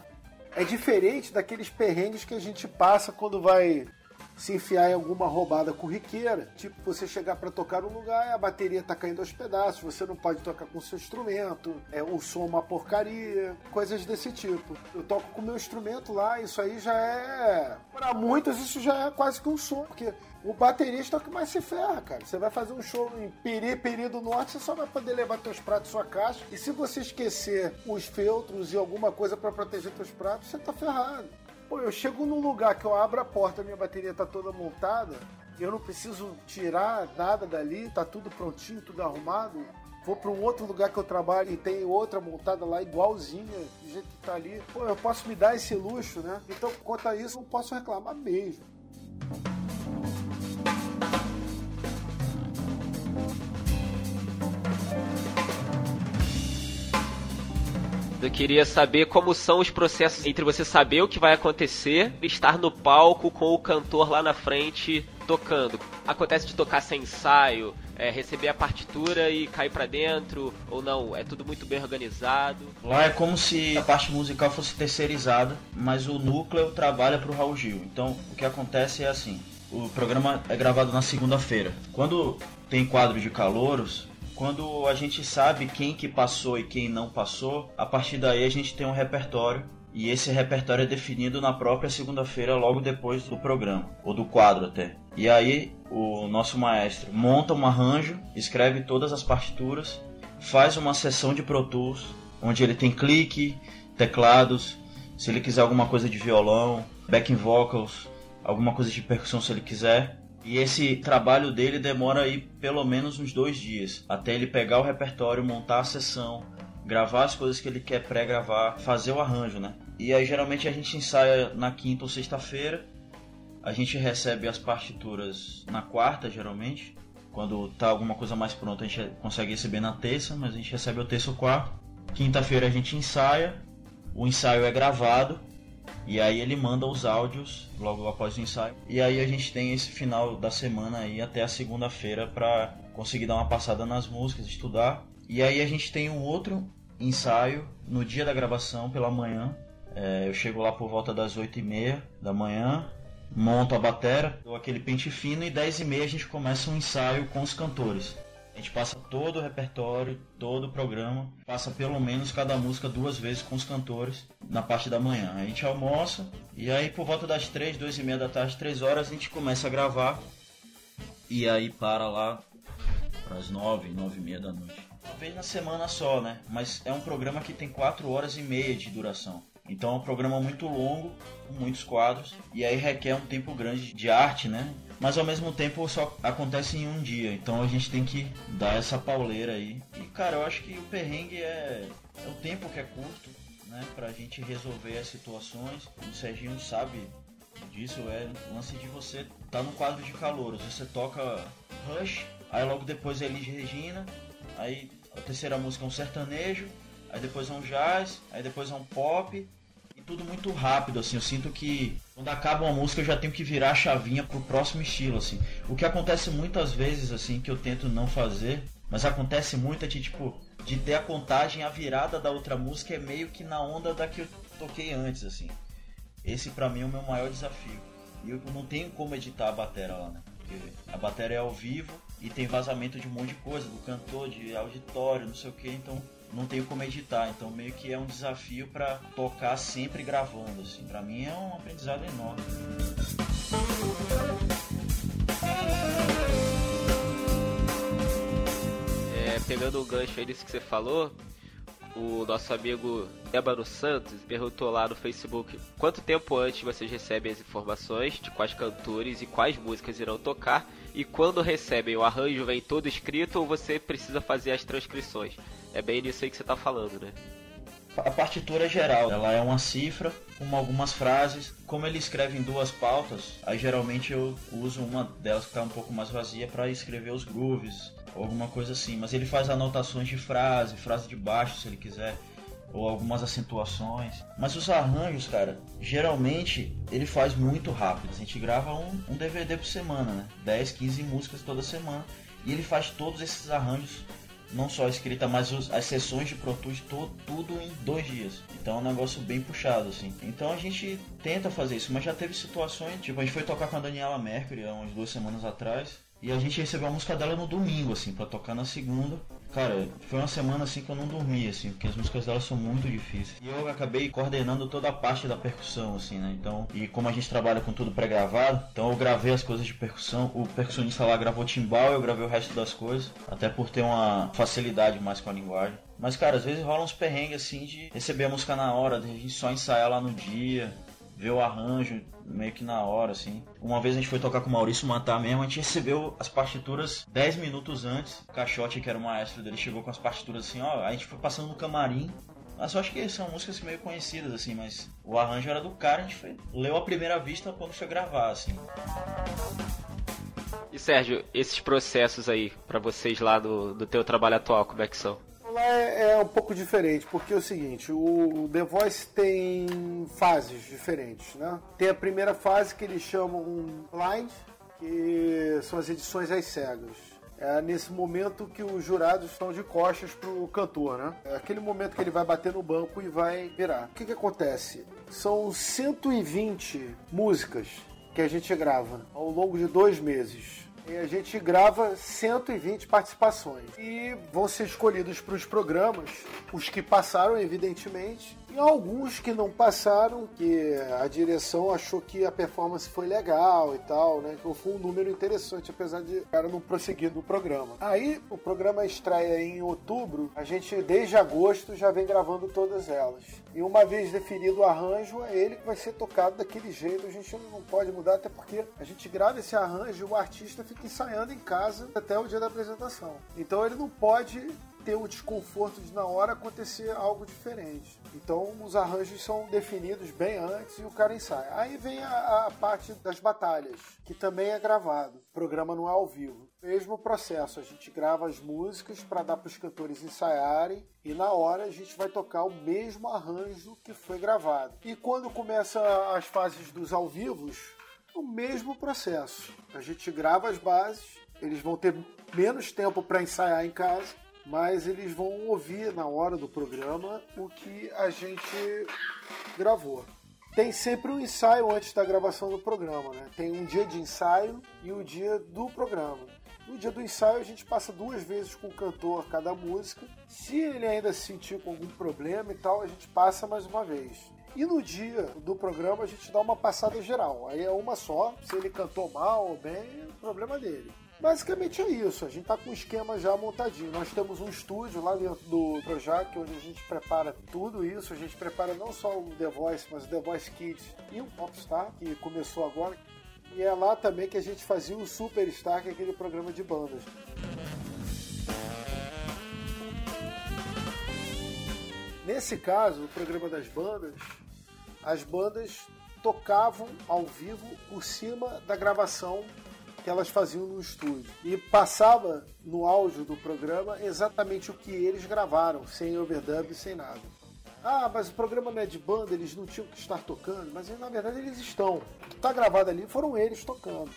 É diferente daqueles perrengues que a gente passa quando vai se enfiar em alguma roubada corriqueira, tipo você chegar para tocar um lugar e a bateria tá caindo aos pedaços, você não pode tocar com seu instrumento, é o som é uma porcaria, coisas desse tipo. Eu toco com meu instrumento lá, isso aí já é, para muitos isso já é quase que um som, porque o baterista é o que mais se ferra, cara. Você vai fazer um show em Peri, Peri do Norte, você só vai poder levar teus pratos sua caixa. E se você esquecer os feltros e alguma coisa para proteger teus pratos, você tá ferrado. Pô, eu chego num lugar que eu abro a porta, minha bateria tá toda montada, eu não preciso tirar nada dali, tá tudo prontinho, tudo arrumado. Vou para um outro lugar que eu trabalho e tem outra montada lá igualzinha, do jeito que tá ali. Pô, eu posso me dar esse luxo, né? Então, quanto a isso, não posso reclamar mesmo. Eu queria saber como são os processos entre você saber o que vai acontecer e estar no palco com o cantor lá na frente tocando. Acontece de tocar sem ensaio, é, receber a partitura e cair para dentro, ou não? É tudo muito bem organizado? Lá é como se a parte musical fosse terceirizada, mas o núcleo trabalha para o Raul Gil. Então o que acontece é assim: o programa é gravado na segunda-feira. Quando tem quadro de calouros, quando a gente sabe quem que passou e quem não passou, a partir daí a gente tem um repertório e esse repertório é definido na própria segunda-feira, logo depois do programa, ou do quadro até. E aí o nosso maestro monta um arranjo, escreve todas as partituras, faz uma sessão de Pro Tools, onde ele tem clique, teclados, se ele quiser alguma coisa de violão, backing vocals, alguma coisa de percussão se ele quiser. E esse trabalho dele demora aí pelo menos uns dois dias, até ele pegar o repertório, montar a sessão, gravar as coisas que ele quer pré-gravar, fazer o arranjo, né? E aí geralmente a gente ensaia na quinta ou sexta-feira, a gente recebe as partituras na quarta, geralmente. Quando tá alguma coisa mais pronta, a gente consegue receber na terça, mas a gente recebe o terça ou quarto. Quinta-feira a gente ensaia, o ensaio é gravado e aí ele manda os áudios logo após o ensaio. E aí a gente tem esse final da semana aí até a segunda-feira para conseguir dar uma passada nas músicas, estudar. E aí a gente tem um outro ensaio no dia da gravação pela manhã. É, eu chego lá por volta das 8 e meia da manhã, monto a batera, dou aquele pente fino e 10 e meia a gente começa um ensaio com os cantores. A gente passa todo o repertório, todo o programa, passa pelo menos cada música duas vezes com os cantores na parte da manhã. A gente almoça e aí por volta das três, duas e meia da tarde, três horas a gente começa a gravar e aí para lá para as nove, nove e meia da noite. Uma vez na semana só, né? Mas é um programa que tem quatro horas e meia de duração. Então é um programa muito longo, com muitos quadros, e aí requer um tempo grande de arte, né? mas ao mesmo tempo só acontece em um dia, então a gente tem que dar essa pauleira aí. E cara, eu acho que o perrengue é, é o tempo que é curto, né, pra gente resolver as situações. O Serginho sabe disso, é o lance de você tá no quadro de calouros, você toca Rush, aí logo depois é Elis Regina, aí a terceira música é um sertanejo, aí depois é um jazz, aí depois é um pop, tudo muito rápido, assim. Eu sinto que quando acaba uma música eu já tenho que virar a chavinha pro próximo estilo, assim. O que acontece muitas vezes, assim, que eu tento não fazer, mas acontece muito é de, tipo, de ter a contagem, a virada da outra música é meio que na onda da que eu toquei antes, assim. Esse para mim é o meu maior desafio. E eu não tenho como editar a bateria lá, né? Porque a bateria é ao vivo e tem vazamento de um monte de coisa, do cantor, de auditório, não sei o que, então não tenho como editar, então meio que é um desafio para tocar sempre gravando, assim. Para mim é um aprendizado enorme. É, pegando o gancho aí disso que você falou, o nosso amigo Ébano Santos perguntou lá no Facebook quanto tempo antes vocês recebem as informações de quais cantores e quais músicas irão tocar e quando recebem o arranjo vem todo escrito ou você precisa fazer as transcrições. É bem nisso aí que você está falando, né? A partitura geral, ela é uma cifra com algumas frases. Como ele escreve em duas pautas, aí geralmente eu uso uma delas que está um pouco mais vazia para escrever os grooves, ou alguma coisa assim. Mas ele faz anotações de frase, frase de baixo se ele quiser, ou algumas acentuações. Mas os arranjos, cara, geralmente ele faz muito rápido. A gente grava um, um DVD por semana, né? 10, 15 músicas toda semana. E ele faz todos esses arranjos não só a escrita, mas os, as sessões de Pro Tools, to, tudo em dois dias. Então é um negócio bem puxado, assim. Então a gente tenta fazer isso, mas já teve situações, tipo, a gente foi tocar com a Daniela Mercury há umas duas semanas atrás, e a gente recebeu a música dela no domingo, assim, para tocar na segunda. Cara, foi uma semana assim que eu não dormi, assim, porque as músicas dela são muito difíceis. E eu acabei coordenando toda a parte da percussão, assim, né? Então, e como a gente trabalha com tudo pré-gravado, então eu gravei as coisas de percussão. O percussionista lá gravou timbal, eu gravei o resto das coisas, até por ter uma facilidade mais com a linguagem. Mas, cara, às vezes rola uns perrengues assim de receber a música na hora, de a gente só ensaiar lá no dia. Ver o arranjo meio que na hora, assim. Uma vez a gente foi tocar com o Maurício Matar mesmo, a gente recebeu as partituras 10 minutos antes. O Caixote, que era o maestro dele, chegou com as partituras assim, ó. A gente foi passando no camarim. Mas eu acho que são músicas meio conhecidas, assim, mas o arranjo era do cara, a gente foi, leu à primeira vista quando foi gravar, assim. E Sérgio, esses processos aí, para vocês lá do, do teu trabalho atual, como é que são? Lá é, é, um pouco diferente, porque é o seguinte, o The Voice tem fases diferentes, né? Tem a primeira fase que eles chamam blind, que são as edições às cegas. É nesse momento que os jurados estão de costas pro cantor, né? É aquele momento que ele vai bater no banco e vai virar. O que que acontece? São 120 músicas que a gente grava ao longo de dois meses. E a gente grava 120 participações. E vão ser escolhidos para os programas os que passaram, evidentemente, e alguns que não passaram, que a direção achou que a performance foi legal e tal, né? Que foi um número interessante, apesar de o cara não prosseguir no programa. Aí o programa estreia em outubro, a gente desde agosto já vem gravando todas elas. E uma vez definido o arranjo, é ele que vai ser tocado daquele jeito. A gente não pode mudar, até porque a gente grava esse arranjo e o artista fica ensaiando em casa até o dia da apresentação. Então ele não pode ter o desconforto de na hora acontecer algo diferente. Então os arranjos são definidos bem antes e o cara ensaia. Aí vem a, a parte das batalhas, que também é gravado. O programa não é ao vivo. Mesmo processo, a gente grava as músicas para dar para os cantores ensaiarem e na hora a gente vai tocar o mesmo arranjo que foi gravado. E quando começa as fases dos ao vivos, o mesmo processo. A gente grava as bases, eles vão ter menos tempo para ensaiar em casa mas eles vão ouvir na hora do programa o que a gente gravou. Tem sempre um ensaio antes da gravação do programa, né? Tem um dia de ensaio e o dia do programa. No dia do ensaio a gente passa duas vezes com o cantor cada música. Se ele ainda se sentir com algum problema e tal, a gente passa mais uma vez. E no dia do programa a gente dá uma passada geral. Aí é uma só. Se ele cantou mal ou bem, é problema dele. Basicamente é isso, a gente tá com o esquema já montadinho. Nós temos um estúdio lá dentro do Projac, onde a gente prepara tudo isso. A gente prepara não só o The Voice, mas o The Voice Kids e o Popstar, que começou agora. E é lá também que a gente fazia o Superstar, que é aquele programa de bandas. Nesse caso, o programa das bandas, as bandas tocavam ao vivo por cima da gravação que elas faziam no estúdio. E passava no áudio do programa exatamente o que eles gravaram, sem overdub, sem nada. Ah, mas o programa não é de banda, eles não tinham que estar tocando, mas na verdade eles estão. O que está gravado ali foram eles tocando.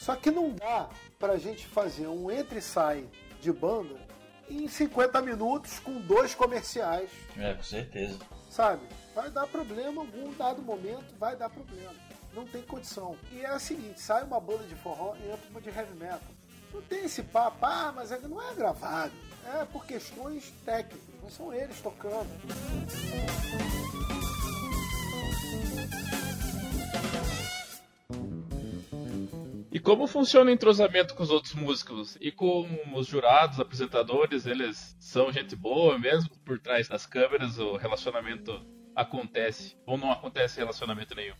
Só que não dá para a gente fazer um entre e sai de banda em 50 minutos com dois comerciais. É, com certeza. Sabe? Vai dar problema algum dado momento, vai dar problema não tem condição. E é o seguinte, sai uma banda de forró e entra uma de heavy metal. Não tem esse papo, ah, mas não é gravado. É por questões técnicas, não são eles tocando. E como funciona o entrosamento com os outros músicos? E com os jurados, apresentadores, eles são gente boa mesmo? Por trás das câmeras o relacionamento acontece? Ou não acontece relacionamento nenhum?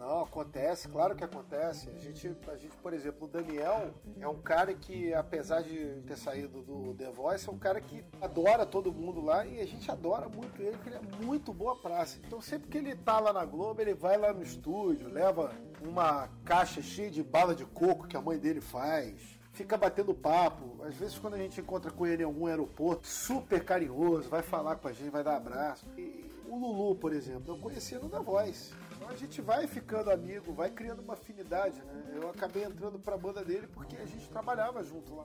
Não, acontece, claro que acontece. A gente, a gente, por exemplo, o Daniel é um cara que, apesar de ter saído do The Voice, é um cara que adora todo mundo lá e a gente adora muito ele, porque ele é muito boa praça. Então sempre que ele tá lá na Globo, ele vai lá no estúdio, leva uma caixa cheia de bala de coco que a mãe dele faz fica batendo papo. Às vezes, quando a gente encontra com ele em algum aeroporto, super carinhoso, vai falar com a gente, vai dar abraço. E o Lulu, por exemplo, eu conheci no The Voice a gente vai ficando amigo, vai criando uma afinidade, né? Eu acabei entrando pra banda dele porque a gente trabalhava junto lá.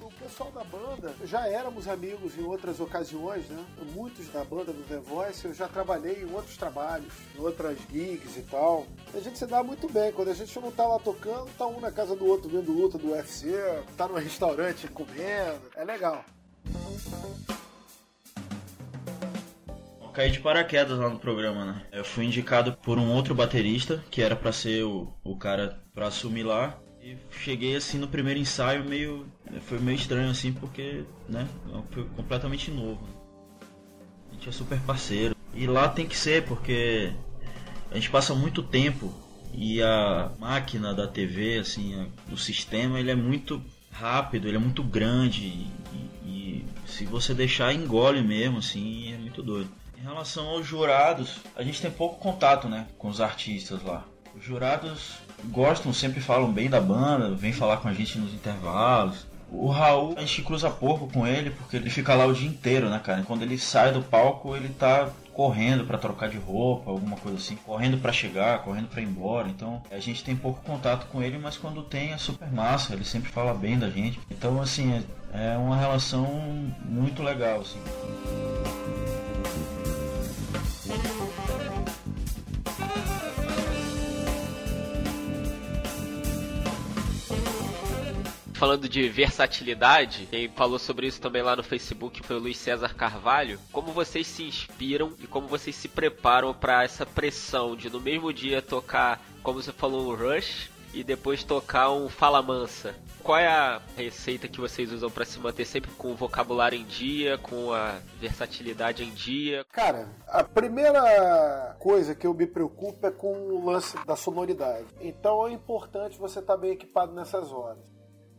O pessoal da banda, já éramos amigos em outras ocasiões, né? Muitos da banda do The Voice, eu já trabalhei em outros trabalhos, em outras gigs e tal. A gente se dá muito bem. Quando a gente não tá lá tocando, tá um na casa do outro vendo luta do UFC, tá no restaurante comendo. É legal caí de paraquedas lá no programa, né? Eu fui indicado por um outro baterista, que era para ser o, o cara para assumir lá. E cheguei assim no primeiro ensaio meio. Foi meio estranho assim, porque, né? Foi completamente novo. A gente é super parceiro. E lá tem que ser, porque a gente passa muito tempo e a máquina da TV, assim, o sistema, ele é muito rápido, ele é muito grande e, e, se você deixar engole mesmo, assim, é muito doido. Em relação aos jurados, a gente tem pouco contato, né, com os artistas lá. Os jurados gostam, sempre falam bem da banda, vêm falar com a gente nos intervalos. O Raul, a gente cruza pouco com ele porque ele fica lá o dia inteiro, né, cara? Quando ele sai do palco, ele tá correndo para trocar de roupa, alguma coisa assim, correndo para chegar, correndo para ir embora. Então a gente tem pouco contato com ele, mas quando tem é super massa, ele sempre fala bem da gente. Então assim, é, é uma relação muito legal, assim. Falando de versatilidade, quem falou sobre isso também lá no Facebook foi o Luiz César Carvalho. Como vocês se inspiram e como vocês se preparam para essa pressão de no mesmo dia tocar, como você falou, um Rush e depois tocar um Fala Mansa? Qual é a receita que vocês usam para se manter sempre com o vocabulário em dia, com a versatilidade em dia? Cara, a primeira coisa que eu me preocupo é com o lance da sonoridade. Então é importante você estar tá bem equipado nessas horas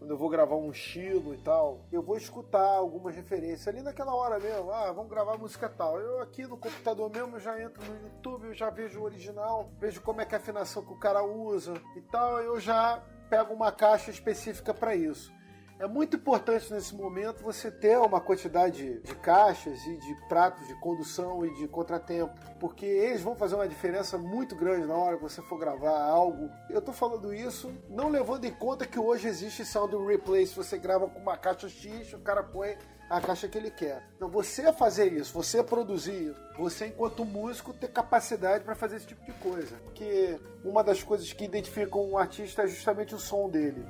quando eu vou gravar um estilo e tal, eu vou escutar algumas referências ali naquela hora mesmo. Ah, vamos gravar música tal. Eu aqui no computador mesmo já entro no YouTube, eu já vejo o original, vejo como é que é a afinação que o cara usa e tal. Eu já pego uma caixa específica para isso. É muito importante nesse momento você ter uma quantidade de caixas e de pratos de condução e de contratempo, porque eles vão fazer uma diferença muito grande na hora que você for gravar algo. Eu tô falando isso não levando em conta que hoje existe sound replay, se você grava com uma caixa X, o cara põe a caixa que ele quer. Então você fazer isso, você produzir, você enquanto músico ter capacidade para fazer esse tipo de coisa, porque uma das coisas que identificam um artista é justamente o som dele.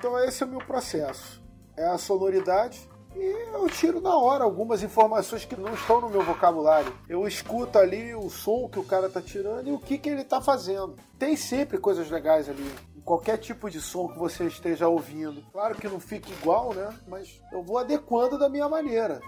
Então esse é o meu processo. É a sonoridade e eu tiro na hora algumas informações que não estão no meu vocabulário. Eu escuto ali o som que o cara está tirando e o que, que ele está fazendo. Tem sempre coisas legais ali. Em qualquer tipo de som que você esteja ouvindo. Claro que não fica igual, né? Mas eu vou adequando da minha maneira.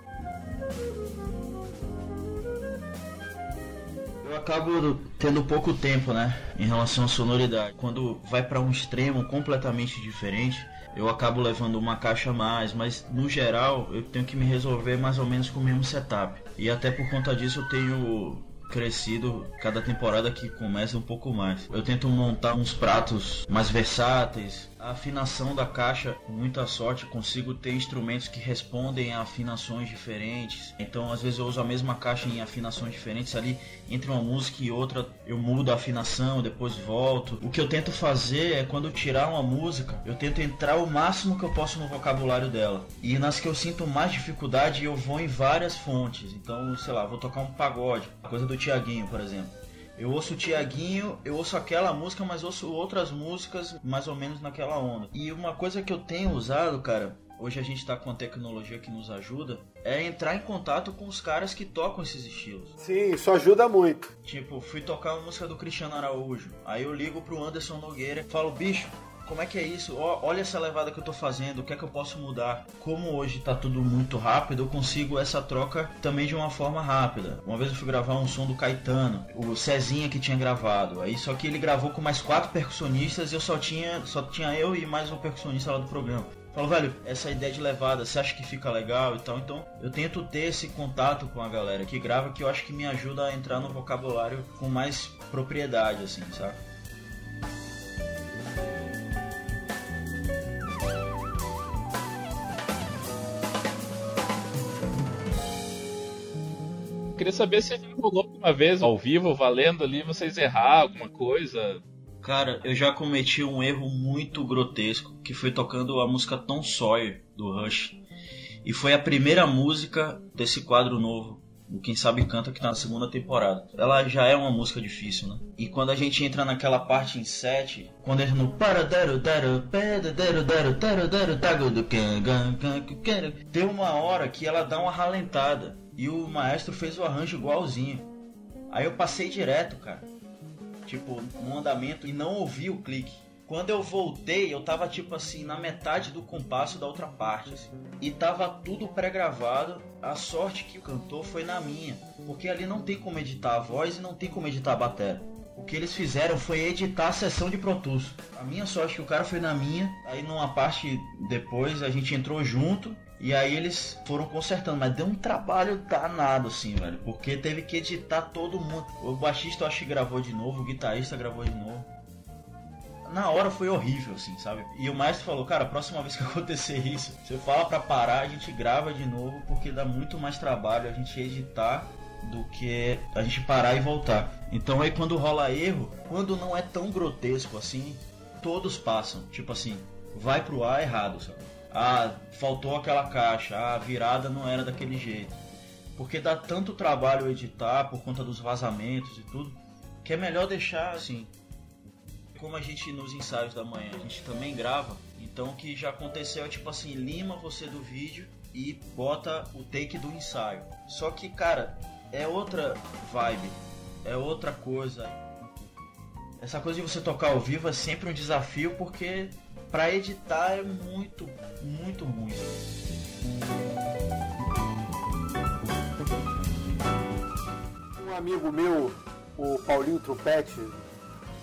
Eu acabo tendo pouco tempo, né, em relação à sonoridade. Quando vai para um extremo completamente diferente, eu acabo levando uma caixa a mais, mas no geral eu tenho que me resolver mais ou menos com o mesmo setup. E até por conta disso eu tenho crescido cada temporada que começa um pouco mais. Eu tento montar uns pratos mais versáteis, a afinação da caixa, com muita sorte, consigo ter instrumentos que respondem a afinações diferentes. Então, às vezes, eu uso a mesma caixa em afinações diferentes ali. Entre uma música e outra, eu mudo a afinação, depois volto. O que eu tento fazer é, quando eu tirar uma música, eu tento entrar o máximo que eu posso no vocabulário dela. E nas que eu sinto mais dificuldade, eu vou em várias fontes. Então, sei lá, vou tocar um pagode, a coisa do Tiaguinho, por exemplo eu ouço o Tiaguinho, eu ouço aquela música, mas ouço outras músicas mais ou menos naquela onda. E uma coisa que eu tenho usado, cara, hoje a gente está com a tecnologia que nos ajuda, é entrar em contato com os caras que tocam esses estilos. Sim, isso ajuda muito. Tipo, fui tocar uma música do Cristiano Araújo, aí eu ligo pro Anderson Nogueira, falo, bicho, como é que é isso? olha essa levada que eu tô fazendo, o que é que eu posso mudar? Como hoje tá tudo muito rápido, eu consigo essa troca também de uma forma rápida. Uma vez eu fui gravar um som do Caetano, o Cezinha que tinha gravado. Aí só que ele gravou com mais quatro percussionistas e eu só tinha, só tinha eu e mais um percussionista lá do programa. Falo, velho, essa ideia de levada, você acha que fica legal e tal? Então eu tento ter esse contato com a galera que grava que eu acho que me ajuda a entrar no vocabulário com mais propriedade, assim, sabe? Queria saber se rolou uma vez ao vivo, valendo ali, vocês errar alguma coisa. Cara, eu já cometi um erro muito grotesco, que foi tocando a música Tom Sawyer, do Rush. E foi a primeira música desse quadro novo, o Quem Sabe Canta, que tá na segunda temporada. Ela já é uma música difícil, né? E quando a gente entra naquela parte em 7, quando entra no tem uma hora que ela dá uma ralentada e o maestro fez o arranjo igualzinho. Aí eu passei direto, cara. Tipo, no andamento e não ouvi o clique. Quando eu voltei, eu tava tipo assim, na metade do compasso da outra parte. Assim. E tava tudo pré-gravado. A sorte que o cantor foi na minha. Porque ali não tem como editar a voz e não tem como editar a bateria. O que eles fizeram foi editar a sessão de Pro Tools. A minha sorte é que o cara foi na minha. Aí numa parte depois a gente entrou junto. E aí eles foram consertando, mas deu um trabalho danado assim, velho. Porque teve que editar todo mundo. O baixista eu acho que gravou de novo, o guitarrista gravou de novo na hora foi horrível, assim, sabe? E o maestro falou, cara, próxima vez que acontecer isso, você fala para parar, a gente grava de novo, porque dá muito mais trabalho a gente editar do que a gente parar e voltar. Então aí quando rola erro, quando não é tão grotesco assim, todos passam. Tipo assim, vai pro ar errado, sabe? Ah, faltou aquela caixa, ah, a virada não era daquele jeito. Porque dá tanto trabalho editar por conta dos vazamentos e tudo, que é melhor deixar assim, como a gente nos ensaios da manhã, a gente também grava, então o que já aconteceu é tipo assim, lima você do vídeo e bota o take do ensaio. Só que, cara, é outra vibe, é outra coisa. Essa coisa de você tocar ao vivo é sempre um desafio porque para editar é muito, muito ruim. Um amigo meu, o Paulinho Trupete,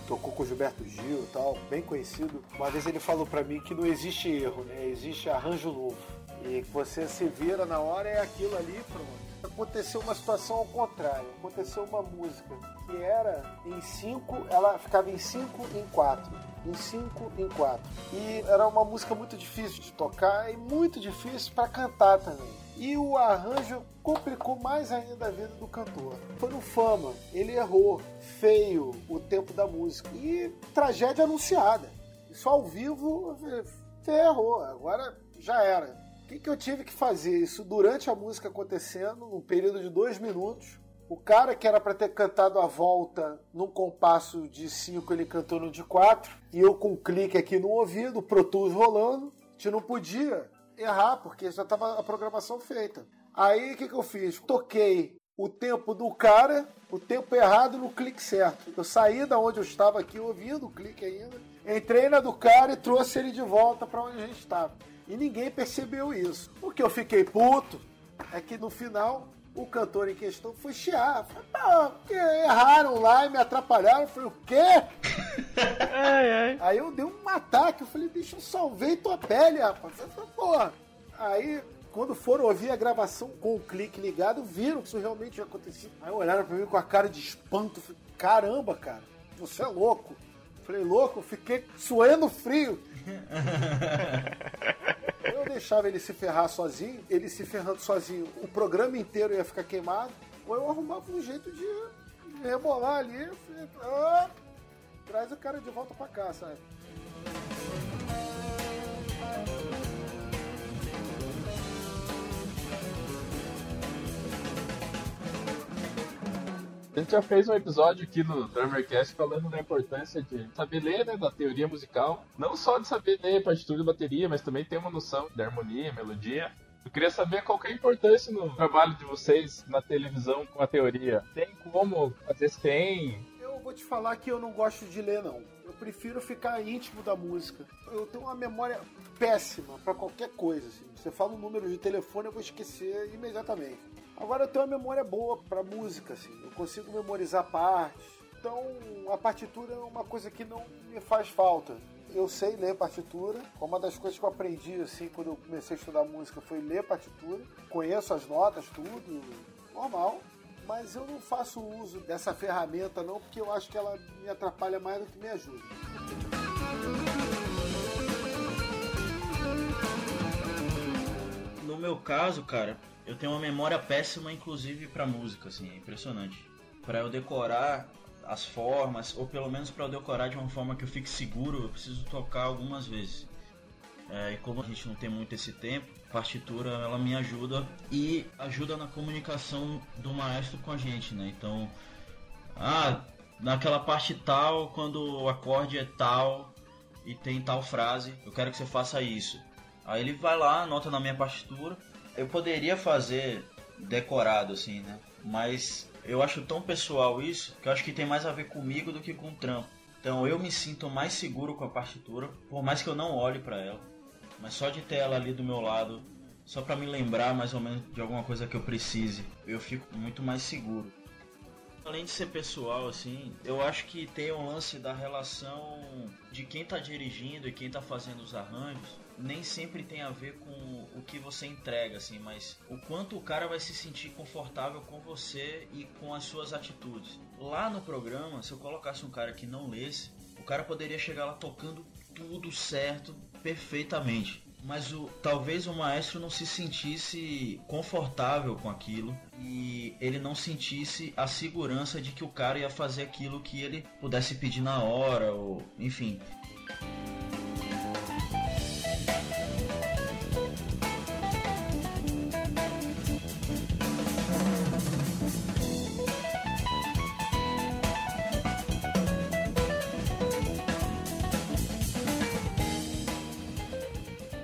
tocou com o Gilberto Gil e tal, bem conhecido. Uma vez ele falou para mim que não existe erro, né? Existe arranjo novo. E você se vira na hora é aquilo ali, pronto. Aconteceu uma situação ao contrário. Aconteceu uma música que era em 5, ela ficava em 5 em 4. Em 5 em 4. E era uma música muito difícil de tocar e muito difícil para cantar também. E o arranjo complicou mais ainda a vida do cantor. Foi no Fama, ele errou feio o tempo da música. E tragédia anunciada. Isso ao vivo, você errou, agora já era. O que, que eu tive que fazer? Isso durante a música acontecendo, num período de dois minutos. O cara que era para ter cantado a volta num compasso de 5, ele cantou no de 4. E eu com um clique aqui no ouvido, Pro Tools rolando. A gente não podia errar, porque já estava a programação feita. Aí o que, que eu fiz? Toquei o tempo do cara, o tempo errado no clique certo. Eu saí da onde eu estava aqui ouvindo o clique ainda, entrei na do cara e trouxe ele de volta para onde a gente estava. E ninguém percebeu isso. O que eu fiquei puto é que no final o cantor em questão foi chiar. Falei, porque erraram lá e me atrapalharam. Eu falei, o quê? ai, ai. Aí eu dei um ataque. Eu falei, bicho, eu salvei tua pele, rapaz. Falei, porra. Aí, quando foram ouvir a gravação com o clique ligado, viram que isso realmente tinha acontecido. Aí olharam pra mim com a cara de espanto. Falei, caramba, cara, você é louco. Falei, louco, fiquei suando frio. eu deixava ele se ferrar sozinho, ele se ferrando sozinho, o programa inteiro ia ficar queimado, ou eu arrumava um jeito de rebolar ali, ah, traz o cara de volta pra cá, sabe? A gente já fez um episódio aqui no Drummercast falando da importância de saber ler, né, da teoria musical. Não só de saber ler partitura de bateria, mas também ter uma noção de harmonia, melodia. Eu queria saber qual que é a importância no trabalho de vocês na televisão com a teoria. Tem como? Às vezes tem. Eu vou te falar que eu não gosto de ler, não. Eu prefiro ficar íntimo da música. Eu tenho uma memória péssima para qualquer coisa. Assim. Você fala um número de telefone, eu vou esquecer imediatamente. Agora eu tenho uma memória boa para música, assim. Eu consigo memorizar partes. Então a partitura é uma coisa que não me faz falta. Eu sei ler partitura. Uma das coisas que eu aprendi assim quando eu comecei a estudar música foi ler partitura. Conheço as notas, tudo, normal. Mas eu não faço uso dessa ferramenta não, porque eu acho que ela me atrapalha mais do que me ajuda. No meu caso, cara, eu tenho uma memória péssima, inclusive para música, assim, é impressionante. Para eu decorar as formas, ou pelo menos para eu decorar de uma forma que eu fique seguro, eu preciso tocar algumas vezes. É, e como a gente não tem muito esse tempo, a partitura ela me ajuda e ajuda na comunicação do maestro com a gente, né? Então, ah, naquela parte tal, quando o acorde é tal e tem tal frase, eu quero que você faça isso. Aí ele vai lá, anota na minha partitura eu poderia fazer decorado, assim, né? Mas eu acho tão pessoal isso que eu acho que tem mais a ver comigo do que com o trampo. Então eu me sinto mais seguro com a partitura, por mais que eu não olhe para ela. Mas só de ter ela ali do meu lado, só para me lembrar mais ou menos de alguma coisa que eu precise, eu fico muito mais seguro. Além de ser pessoal, assim, eu acho que tem o lance da relação de quem tá dirigindo e quem tá fazendo os arranjos nem sempre tem a ver com o que você entrega, assim, mas o quanto o cara vai se sentir confortável com você e com as suas atitudes. Lá no programa, se eu colocasse um cara que não lesse, o cara poderia chegar lá tocando tudo certo, perfeitamente. Mas o, talvez o maestro não se sentisse confortável com aquilo e ele não sentisse a segurança de que o cara ia fazer aquilo que ele pudesse pedir na hora, ou enfim.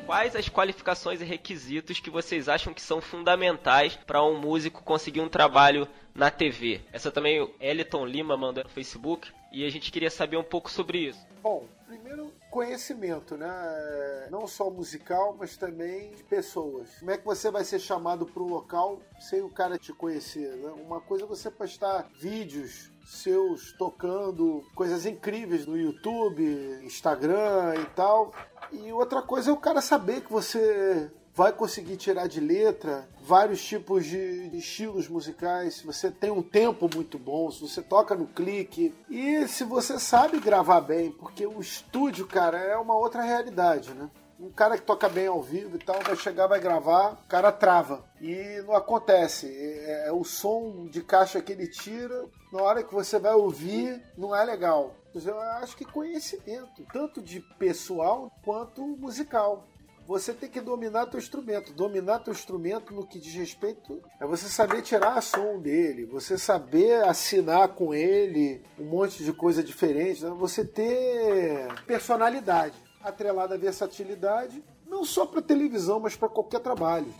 Quais as qualificações e requisitos que vocês acham que são fundamentais para um músico conseguir um trabalho na TV? Essa também o Eliton Lima mandou no Facebook e a gente queria saber um pouco sobre isso. Bom, primeiro conhecimento, né? Não só musical, mas também de pessoas. Como é que você vai ser chamado para um local sem o cara te conhecer? Né? Uma coisa é você postar vídeos seus tocando coisas incríveis no YouTube, Instagram e tal. E outra coisa é o cara saber que você vai conseguir tirar de letra vários tipos de, de, estilos musicais, se você tem um tempo muito bom, se você toca no clique e se você sabe gravar bem, porque o estúdio, cara, é uma outra realidade, né? Um cara que toca bem ao vivo e tal, vai chegar, vai gravar, o cara trava. E não acontece. É, é o som de caixa que ele tira, na hora que você vai ouvir, não é legal. Eu acho que conhecimento, tanto de pessoal quanto musical. Você tem que dominar teu instrumento. Dominar teu instrumento no que diz respeito é você saber tirar som dele, você saber assinar com ele um monte de coisa diferente, né? você ter personalidade atrelada à versatilidade, não só para televisão, mas para qualquer trabalho.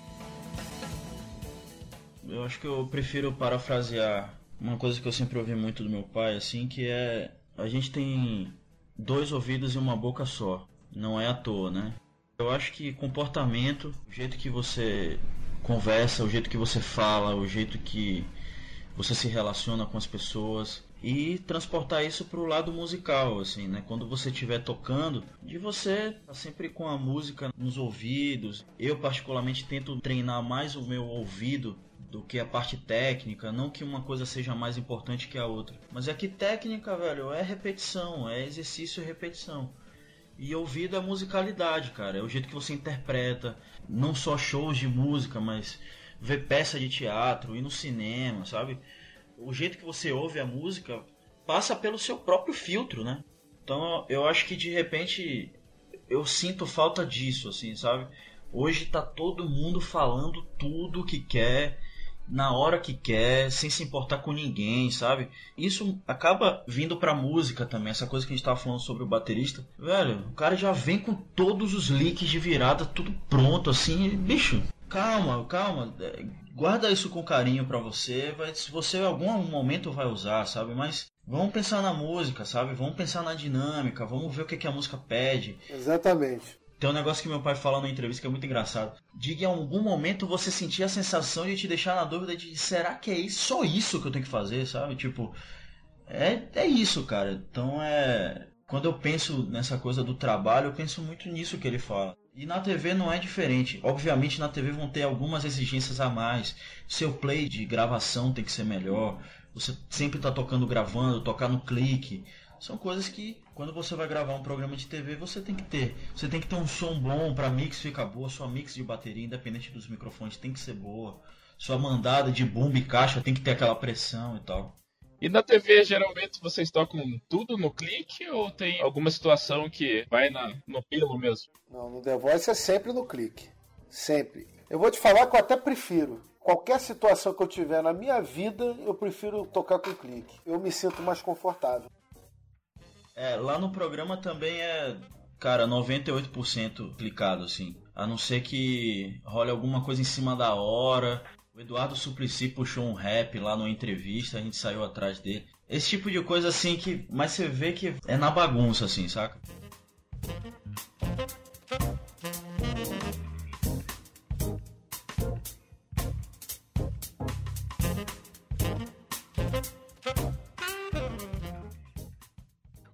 Eu acho que eu prefiro parafrasear uma coisa que eu sempre ouvi muito do meu pai, assim, que é a gente tem dois ouvidos e uma boca só. Não é à toa, né? Eu acho que comportamento, o jeito que você conversa, o jeito que você fala, o jeito que você se relaciona com as pessoas, e transportar isso para o lado musical, assim, né? Quando você estiver tocando, de você tá sempre com a música nos ouvidos. Eu particularmente tento treinar mais o meu ouvido do que a parte técnica, não que uma coisa seja mais importante que a outra, mas é que técnica, velho, é repetição, é exercício e repetição. E ouvido é musicalidade, cara, é o jeito que você interpreta, não só shows de música, mas ver peça de teatro, ir no cinema, sabe? O jeito que você ouve a música passa pelo seu próprio filtro, né? Então eu acho que de repente eu sinto falta disso, assim, sabe? Hoje tá todo mundo falando tudo que quer, na hora que quer, sem se importar com ninguém, sabe? Isso acaba vindo pra música também, essa coisa que a gente tava falando sobre o baterista. Velho, o cara já vem com todos os leaks de virada, tudo pronto, assim, bicho. Calma, calma guarda isso com carinho para você, vai, se você em algum momento vai usar, sabe? Mas vamos pensar na música, sabe? Vamos pensar na dinâmica, vamos ver o que, que a música pede. Exatamente. Tem um negócio que meu pai fala na entrevista que é muito engraçado. Diga em algum momento você sentir a sensação de te deixar na dúvida de será que é isso, só isso que eu tenho que fazer, sabe? Tipo, é, é isso, cara. Então é. Quando eu penso nessa coisa do trabalho, eu penso muito nisso que ele fala. E na TV não é diferente. Obviamente na TV vão ter algumas exigências a mais. Seu play de gravação tem que ser melhor. Você sempre está tocando gravando, tocar no clique. São coisas que quando você vai gravar um programa de TV você tem que ter. Você tem que ter um som bom para mix ficar boa. Sua mix de bateria, independente dos microfones, tem que ser boa. Sua mandada de boom e caixa tem que ter aquela pressão e tal. E na TV, geralmente, vocês tocam tudo no clique ou tem alguma situação que vai na, no pelo mesmo? Não, no The Voice é sempre no clique. Sempre. Eu vou te falar que eu até prefiro. Qualquer situação que eu tiver na minha vida, eu prefiro tocar com clique. Eu me sinto mais confortável. É, lá no programa também é, cara, 98% clicado, assim. A não ser que role alguma coisa em cima da hora O Eduardo Suplicy puxou um rap lá numa entrevista, a gente saiu atrás dele. Esse tipo de coisa assim que. Mas você vê que é na bagunça, assim, saca?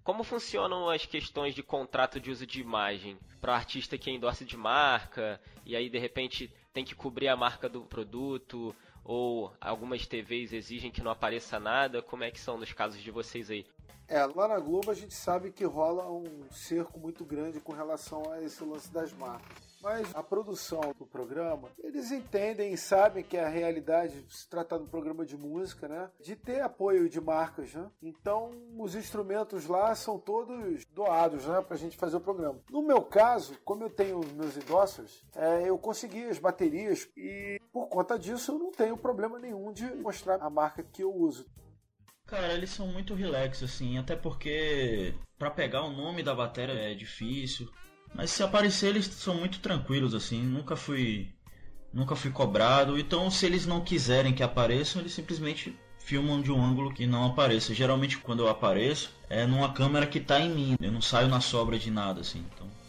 Como funcionam as questões de contrato de uso de imagem para artista que endorse de marca e aí de repente tem que cobrir a marca do produto ou algumas TVs exigem que não apareça nada? Como é que são nos casos de vocês aí? É, lá na Globo a gente sabe que rola um cerco muito grande com relação a esse lance das marcas. Mas a produção do programa, eles entendem e sabem que a realidade, se tratar de um programa de música, né? De ter apoio de marcas, né? Então, os instrumentos lá são todos doados, né? Pra gente fazer o programa. No meu caso, como eu tenho meus endossers, é, eu consegui as baterias e por conta disso eu não tenho problema nenhum de mostrar a marca que eu uso. Cara, eles são muito relax, assim, até porque para pegar o nome da bateria é difícil. Mas se aparecer, eles são muito tranquilos, assim. Nunca fui. Nunca fui cobrado. Então, se eles não quiserem que apareçam, eles simplesmente filmam de um ângulo que não apareça. Geralmente, quando eu apareço, é numa câmera que tá em mim. Eu não saio na sobra de nada, assim. Então.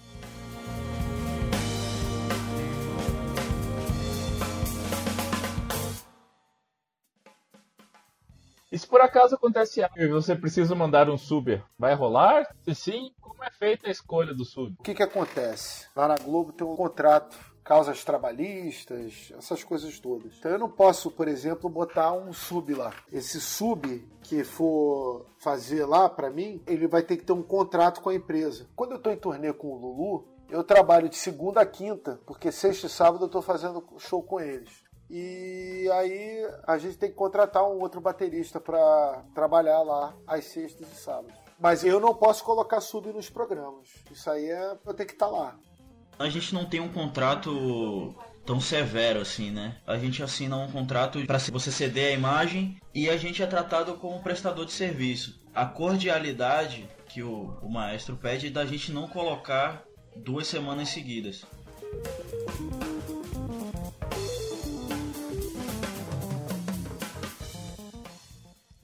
E se por acaso acontece algo e você precisa mandar um sub, vai rolar? Se sim, como é feita a escolha do sub? O que, que acontece? Lá na Globo tem um contrato causas trabalhistas, essas coisas todas. Então eu não posso, por exemplo, botar um sub lá. Esse sub que for fazer lá para mim, ele vai ter que ter um contrato com a empresa. Quando eu estou em turnê com o Lulu, eu trabalho de segunda a quinta, porque sexta e sábado eu estou fazendo show com eles. E aí a gente tem que contratar um outro baterista para trabalhar lá às sextas e sábados. Mas eu não posso colocar sub nos programas. Isso aí é eu tenho que estar tá lá. A gente não tem um contrato tão severo assim, né? A gente assina um contrato para você ceder a imagem e a gente é tratado como prestador de serviço. A cordialidade que o, o maestro pede é da gente não colocar duas semanas seguidas.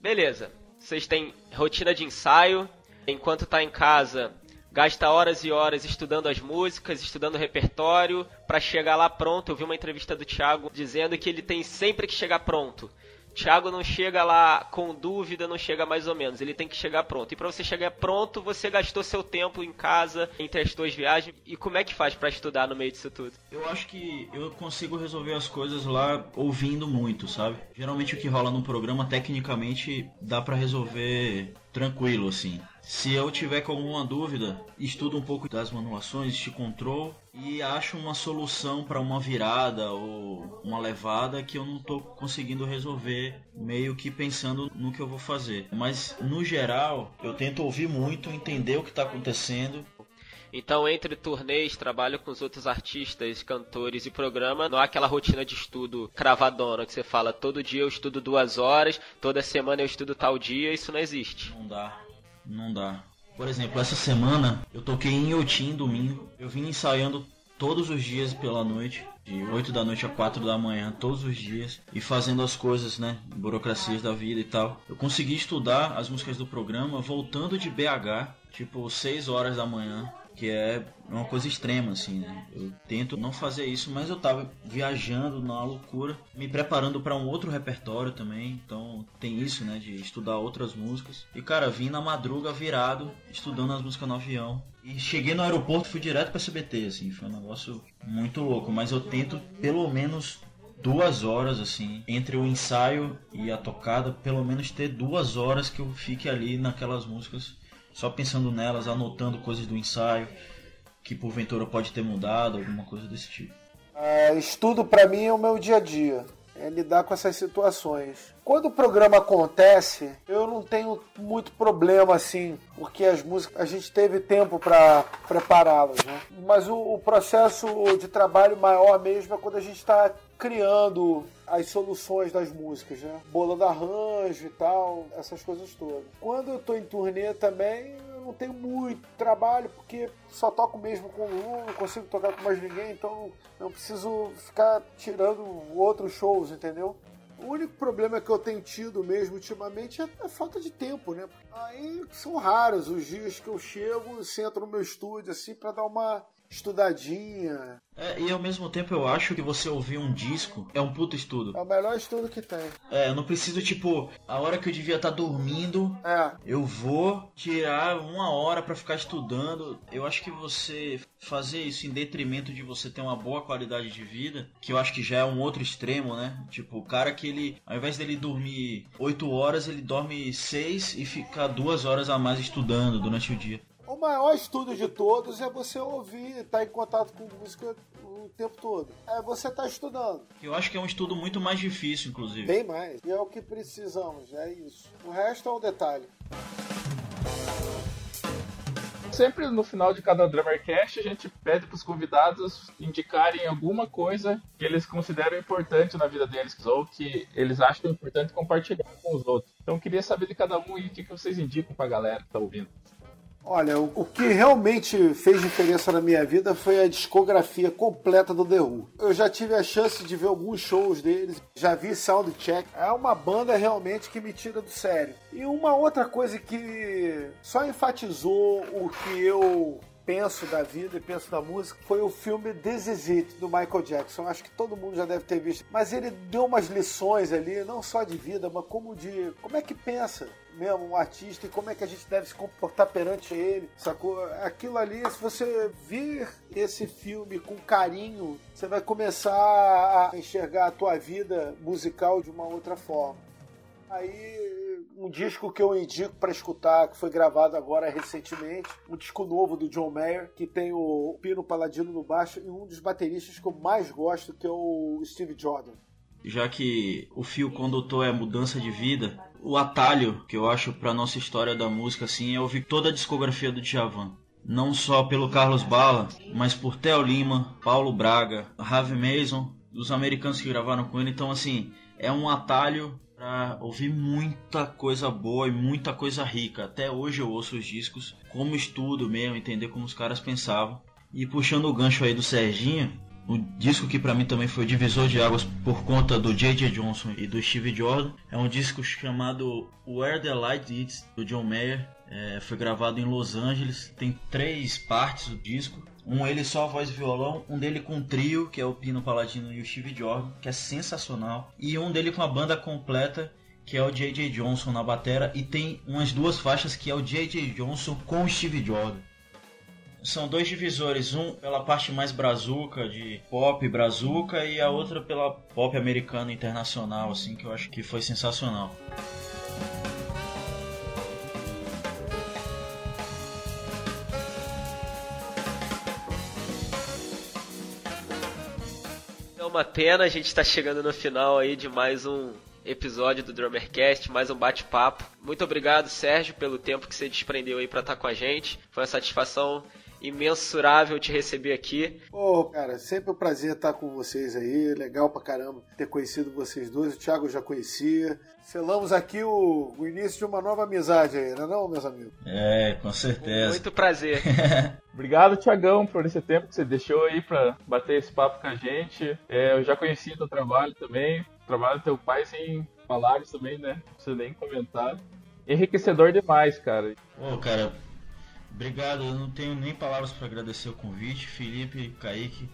Beleza. Vocês têm rotina de ensaio. Enquanto tá em casa, gasta horas e horas estudando as músicas, estudando o repertório, para chegar lá pronto. Eu vi uma entrevista do Thiago dizendo que ele tem sempre que chegar pronto. Thiago não chega lá com dúvida, não chega mais ou menos. Ele tem que chegar pronto. E para você chegar pronto, você gastou seu tempo em casa, entre as suas viagens. E como é que faz para estudar no meio disso tudo? Eu acho que eu consigo resolver as coisas lá ouvindo muito, sabe? Geralmente o que rola no programa, tecnicamente, dá para resolver tranquilo, assim. Se eu tiver com alguma dúvida, estudo um pouco das manuações de control e acho uma solução para uma virada ou uma levada que eu não estou conseguindo resolver, meio que pensando no que eu vou fazer. Mas no geral, eu tento ouvir muito, entender o que está acontecendo então, entre turnês, trabalho com os outros artistas, cantores e programa, não há aquela rotina de estudo cravadona que você fala todo dia eu estudo duas horas, toda semana eu estudo tal dia, isso não existe. Não dá. Não dá. Por exemplo, essa semana eu toquei em Yotin domingo. Eu vim ensaiando todos os dias pela noite, de 8 da noite a 4 da manhã, todos os dias, e fazendo as coisas, né? Burocracias da vida e tal. Eu consegui estudar as músicas do programa voltando de BH, tipo 6 horas da manhã que é uma coisa extrema, assim, né? Eu tento não fazer isso, mas eu tava viajando na loucura, me preparando para um outro repertório também, então tem isso, né, de estudar outras músicas. E cara, vim na madruga virado, estudando as músicas no avião. E cheguei no aeroporto, fui direto para CBT, assim, foi um negócio muito louco, mas eu tento pelo menos duas horas assim entre o ensaio e a tocada pelo menos ter duas horas que eu fique ali naquelas músicas só pensando nelas, anotando coisas do ensaio que porventura pode ter mudado, alguma coisa desse tipo. É, estudo para mim é o meu dia a dia, é lidar com essas situações. Quando o programa acontece, eu não tenho muito problema assim, porque as músicas a gente teve tempo para prepará-las, né? Mas o, o processo de trabalho maior mesmo é quando a gente está criando as soluções das músicas, né? Bola da arranjo e tal, essas coisas todas. Quando eu tô em turnê também, eu não tenho muito trabalho, porque só toco mesmo com um, não consigo tocar com mais ninguém, então não preciso ficar tirando outros shows, entendeu? O único problema que eu tenho tido mesmo ultimamente é a falta de tempo, né? Aí são raros os dias que eu chego, sento no meu estúdio assim para dar uma estudadinha. É, e ao mesmo tempo eu acho que você ouvir um disco é um puto estudo. É o melhor estudo que tem. É, eu não preciso, tipo, a hora que eu devia estar tá dormindo, é. eu vou tirar uma hora para ficar estudando. Eu acho que você fazer isso em detrimento de você ter uma boa qualidade de vida, que eu acho que já é um outro extremo, né? Tipo, o cara que ele, ao invés dele dormir 8 horas, ele dorme 6 e fica duas horas a mais estudando durante o dia. O maior estudo de todos é você ouvir, estar tá em contato com música o tempo todo. É você estar tá estudando. Eu acho que é um estudo muito mais difícil, inclusive. Bem mais. E é o que precisamos, é isso. O resto é um detalhe. Sempre no final de cada Drummercast a gente pede para os convidados indicarem alguma coisa que eles consideram importante na vida deles ou que eles acham importante compartilhar com os outros. Então eu queria saber de cada um e o que vocês indicam para a galera que está ouvindo. Olha, o, que realmente fez diferença na minha vida foi a discografia completa do The Who. Eu já tive a chance de ver alguns shows deles, já vi Soundcheck. É uma banda realmente que me tira do sério. E uma outra coisa que só enfatizou o que eu penso da vida e penso da música foi o filme This Is It, do Michael Jackson. Acho que todo mundo já deve ter visto. Mas ele deu umas lições ali, não só de vida, mas como de como é que pensa mesmo um artista e como é que a gente deve se comportar perante ele, sacou? Aquilo ali, se você vir esse filme com carinho, você vai começar a enxergar a tua vida musical de uma outra forma. Aí um disco que eu indico para escutar, que foi gravado agora recentemente, um disco novo do John Mayer, que tem o Pino Paladino no baixo e um dos bateristas que eu mais gosto, que é o Steve Jordan. Já que o fio condutor é mudança de vida, o atalho que eu acho para nossa história da música assim é ouvir toda a discografia do Djavan não só pelo Carlos Bala, mas por Theo Lima, Paulo Braga, Ravi Mason, os americanos que gravaram com ele. Então, assim, é um atalho para ouvir muita coisa boa e muita coisa rica. Até hoje eu ouço os discos como estudo mesmo, entender como os caras pensavam. E puxando o gancho aí do Serginho, o disco que para mim também foi divisor de águas por conta do J.J. Johnson e do Steve Jordan, é um disco chamado Where the Light Is, do John Mayer. É, foi gravado em Los Angeles, tem três partes do disco. Um ele só voz e violão, um dele com trio, que é o Pino Paladino e o Steve Jordan, que é sensacional, e um dele com a banda completa, que é o J.J. Johnson na batera, e tem umas duas faixas que é o J.J. Johnson com o Steve Jordan. São dois divisores, um pela parte mais brazuca, de pop brazuca, e a outra pela pop americana internacional, assim, que eu acho que foi sensacional. uma pena, a gente está chegando no final aí de mais um episódio do Drummercast, mais um bate-papo. Muito obrigado, Sérgio, pelo tempo que você desprendeu aí para estar tá com a gente. Foi uma satisfação imensurável te receber aqui. Pô, oh, cara, sempre um prazer estar com vocês aí. Legal pra caramba ter conhecido vocês dois. O Thiago eu já conhecia. Selamos aqui o, o início de uma nova amizade aí, não é não, meus amigos? É, com certeza. Muito prazer. Obrigado, Tiagão, por esse tempo que você deixou aí pra bater esse papo com a gente. É, eu já conhecia teu trabalho também. O trabalho do teu pai sem falar também, né? Não precisa nem comentar. Enriquecedor demais, cara. Ô, cara, Obrigado, eu não tenho nem palavras para agradecer o convite. Felipe, Kaique,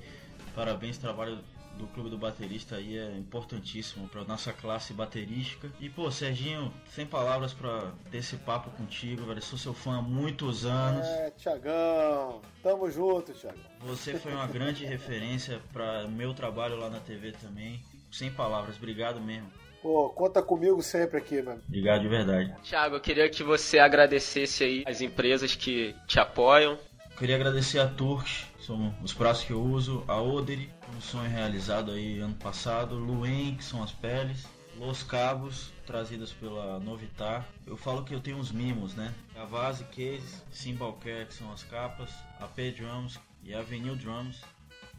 parabéns, trabalho do Clube do Baterista aí é importantíssimo para nossa classe baterística. E pô, Serginho, sem palavras para ter esse papo contigo, velho. Sou seu fã há muitos anos. É, Tiagão, tamo junto, Tiagão. Você foi uma grande referência para meu trabalho lá na TV também. Sem palavras, obrigado mesmo. Pô, conta comigo sempre aqui, mano. Obrigado de verdade. Thiago, eu queria que você agradecesse aí as empresas que te apoiam. Queria agradecer a Turks, são os pratos que eu uso, a Oderi, um sonho realizado aí ano passado, Luen, que são as peles, Los Cabos, trazidas pela Novitar. Eu falo que eu tenho uns mimos, né? Cavazzi Case, Cymbal Care, que são as capas, AP Drums e Avenue Drums.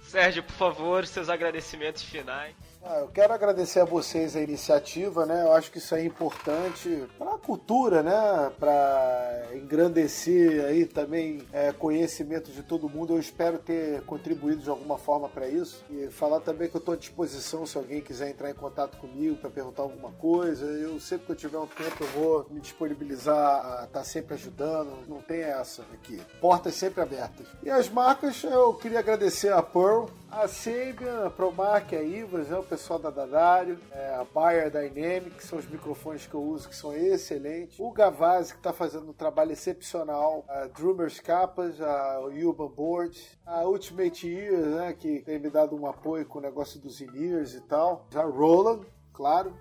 Sérgio, por favor, seus agradecimentos finais. Ah, eu quero agradecer a vocês a iniciativa, né? Eu acho que isso é importante para a cultura, né? Para engrandecer aí também é, conhecimento de todo mundo. Eu espero ter contribuído de alguma forma para isso e falar também que eu estou à disposição se alguém quiser entrar em contato comigo para perguntar alguma coisa. Eu sempre que eu tiver um tempo eu vou me disponibilizar a estar tá sempre ajudando. Não tem essa aqui. Portas sempre abertas. E as marcas, eu queria agradecer a Pearl a Sabian, a Promark, a Ivas, né, o pessoal da Dadário, é, a Bayer Dynamic, que são os microfones que eu uso, que são excelentes. O Gavazzi, que está fazendo um trabalho excepcional. A Drummers Capas, a Urban Board. A Ultimate Ears, né, que tem me dado um apoio com o negócio dos in-ears e tal. A Roland, claro.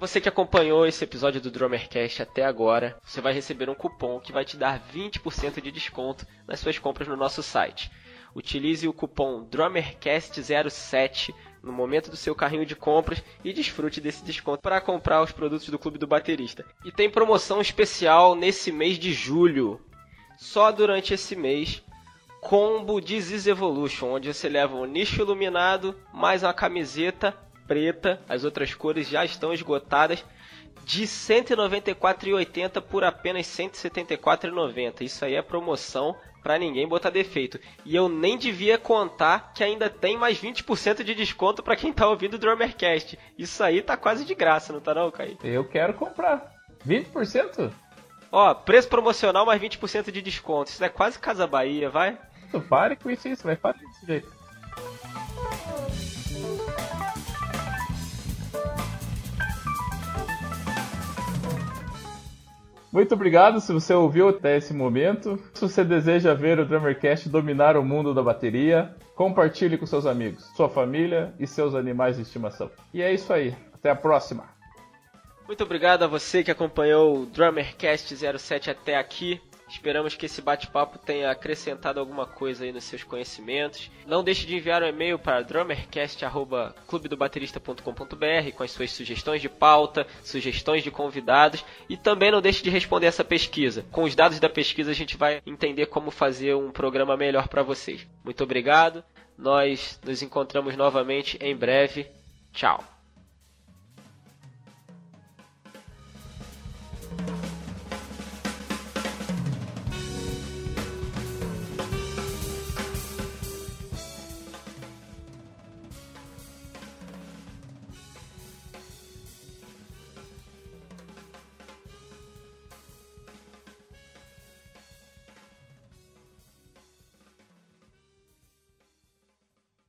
Você que acompanhou esse episódio do Drummercast até agora, você vai receber um cupom que vai te dar 20% de desconto nas suas compras no nosso site. Utilize o cupom DRUMMERCAST07 no momento do seu carrinho de compras e desfrute desse desconto para comprar os produtos do Clube do Baterista. E tem promoção especial nesse mês de julho. Só durante esse mês, combo Disease Evolution, onde você leva um nicho iluminado, mais uma camiseta preta, as outras cores já estão esgotadas, de R$ 194,80 por apenas R$ 174,90. Isso aí é promoção para ninguém botar defeito. E eu nem devia contar que ainda tem mais 20% de desconto para quem tá ouvindo o Drummercast. Isso aí tá quase de graça, não tá não, Caí? Eu quero comprar. 20%? Ó, preço promocional mais 20% de desconto. Isso é quase Casa Bahia, vai? Pare com isso, isso vai fazer desse jeito. Muito obrigado se você ouviu até esse momento. Se você deseja ver o Drummercast dominar o mundo da bateria, compartilhe com seus amigos, sua família e seus animais de estimação. E é isso aí. Até a próxima. Muito obrigado a você que acompanhou o Drummercast 07 até aqui. Esperamos que esse bate-papo tenha acrescentado alguma coisa aí nos seus conhecimentos. Não deixe de enviar um e-mail para drummercast@clubedobaterista.com.br com as suas sugestões de pauta, sugestões de convidados e também não deixe de responder essa pesquisa. Com os dados da pesquisa a gente vai entender como fazer um programa melhor para vocês. Muito obrigado. Nós nos encontramos novamente em breve. Tchau.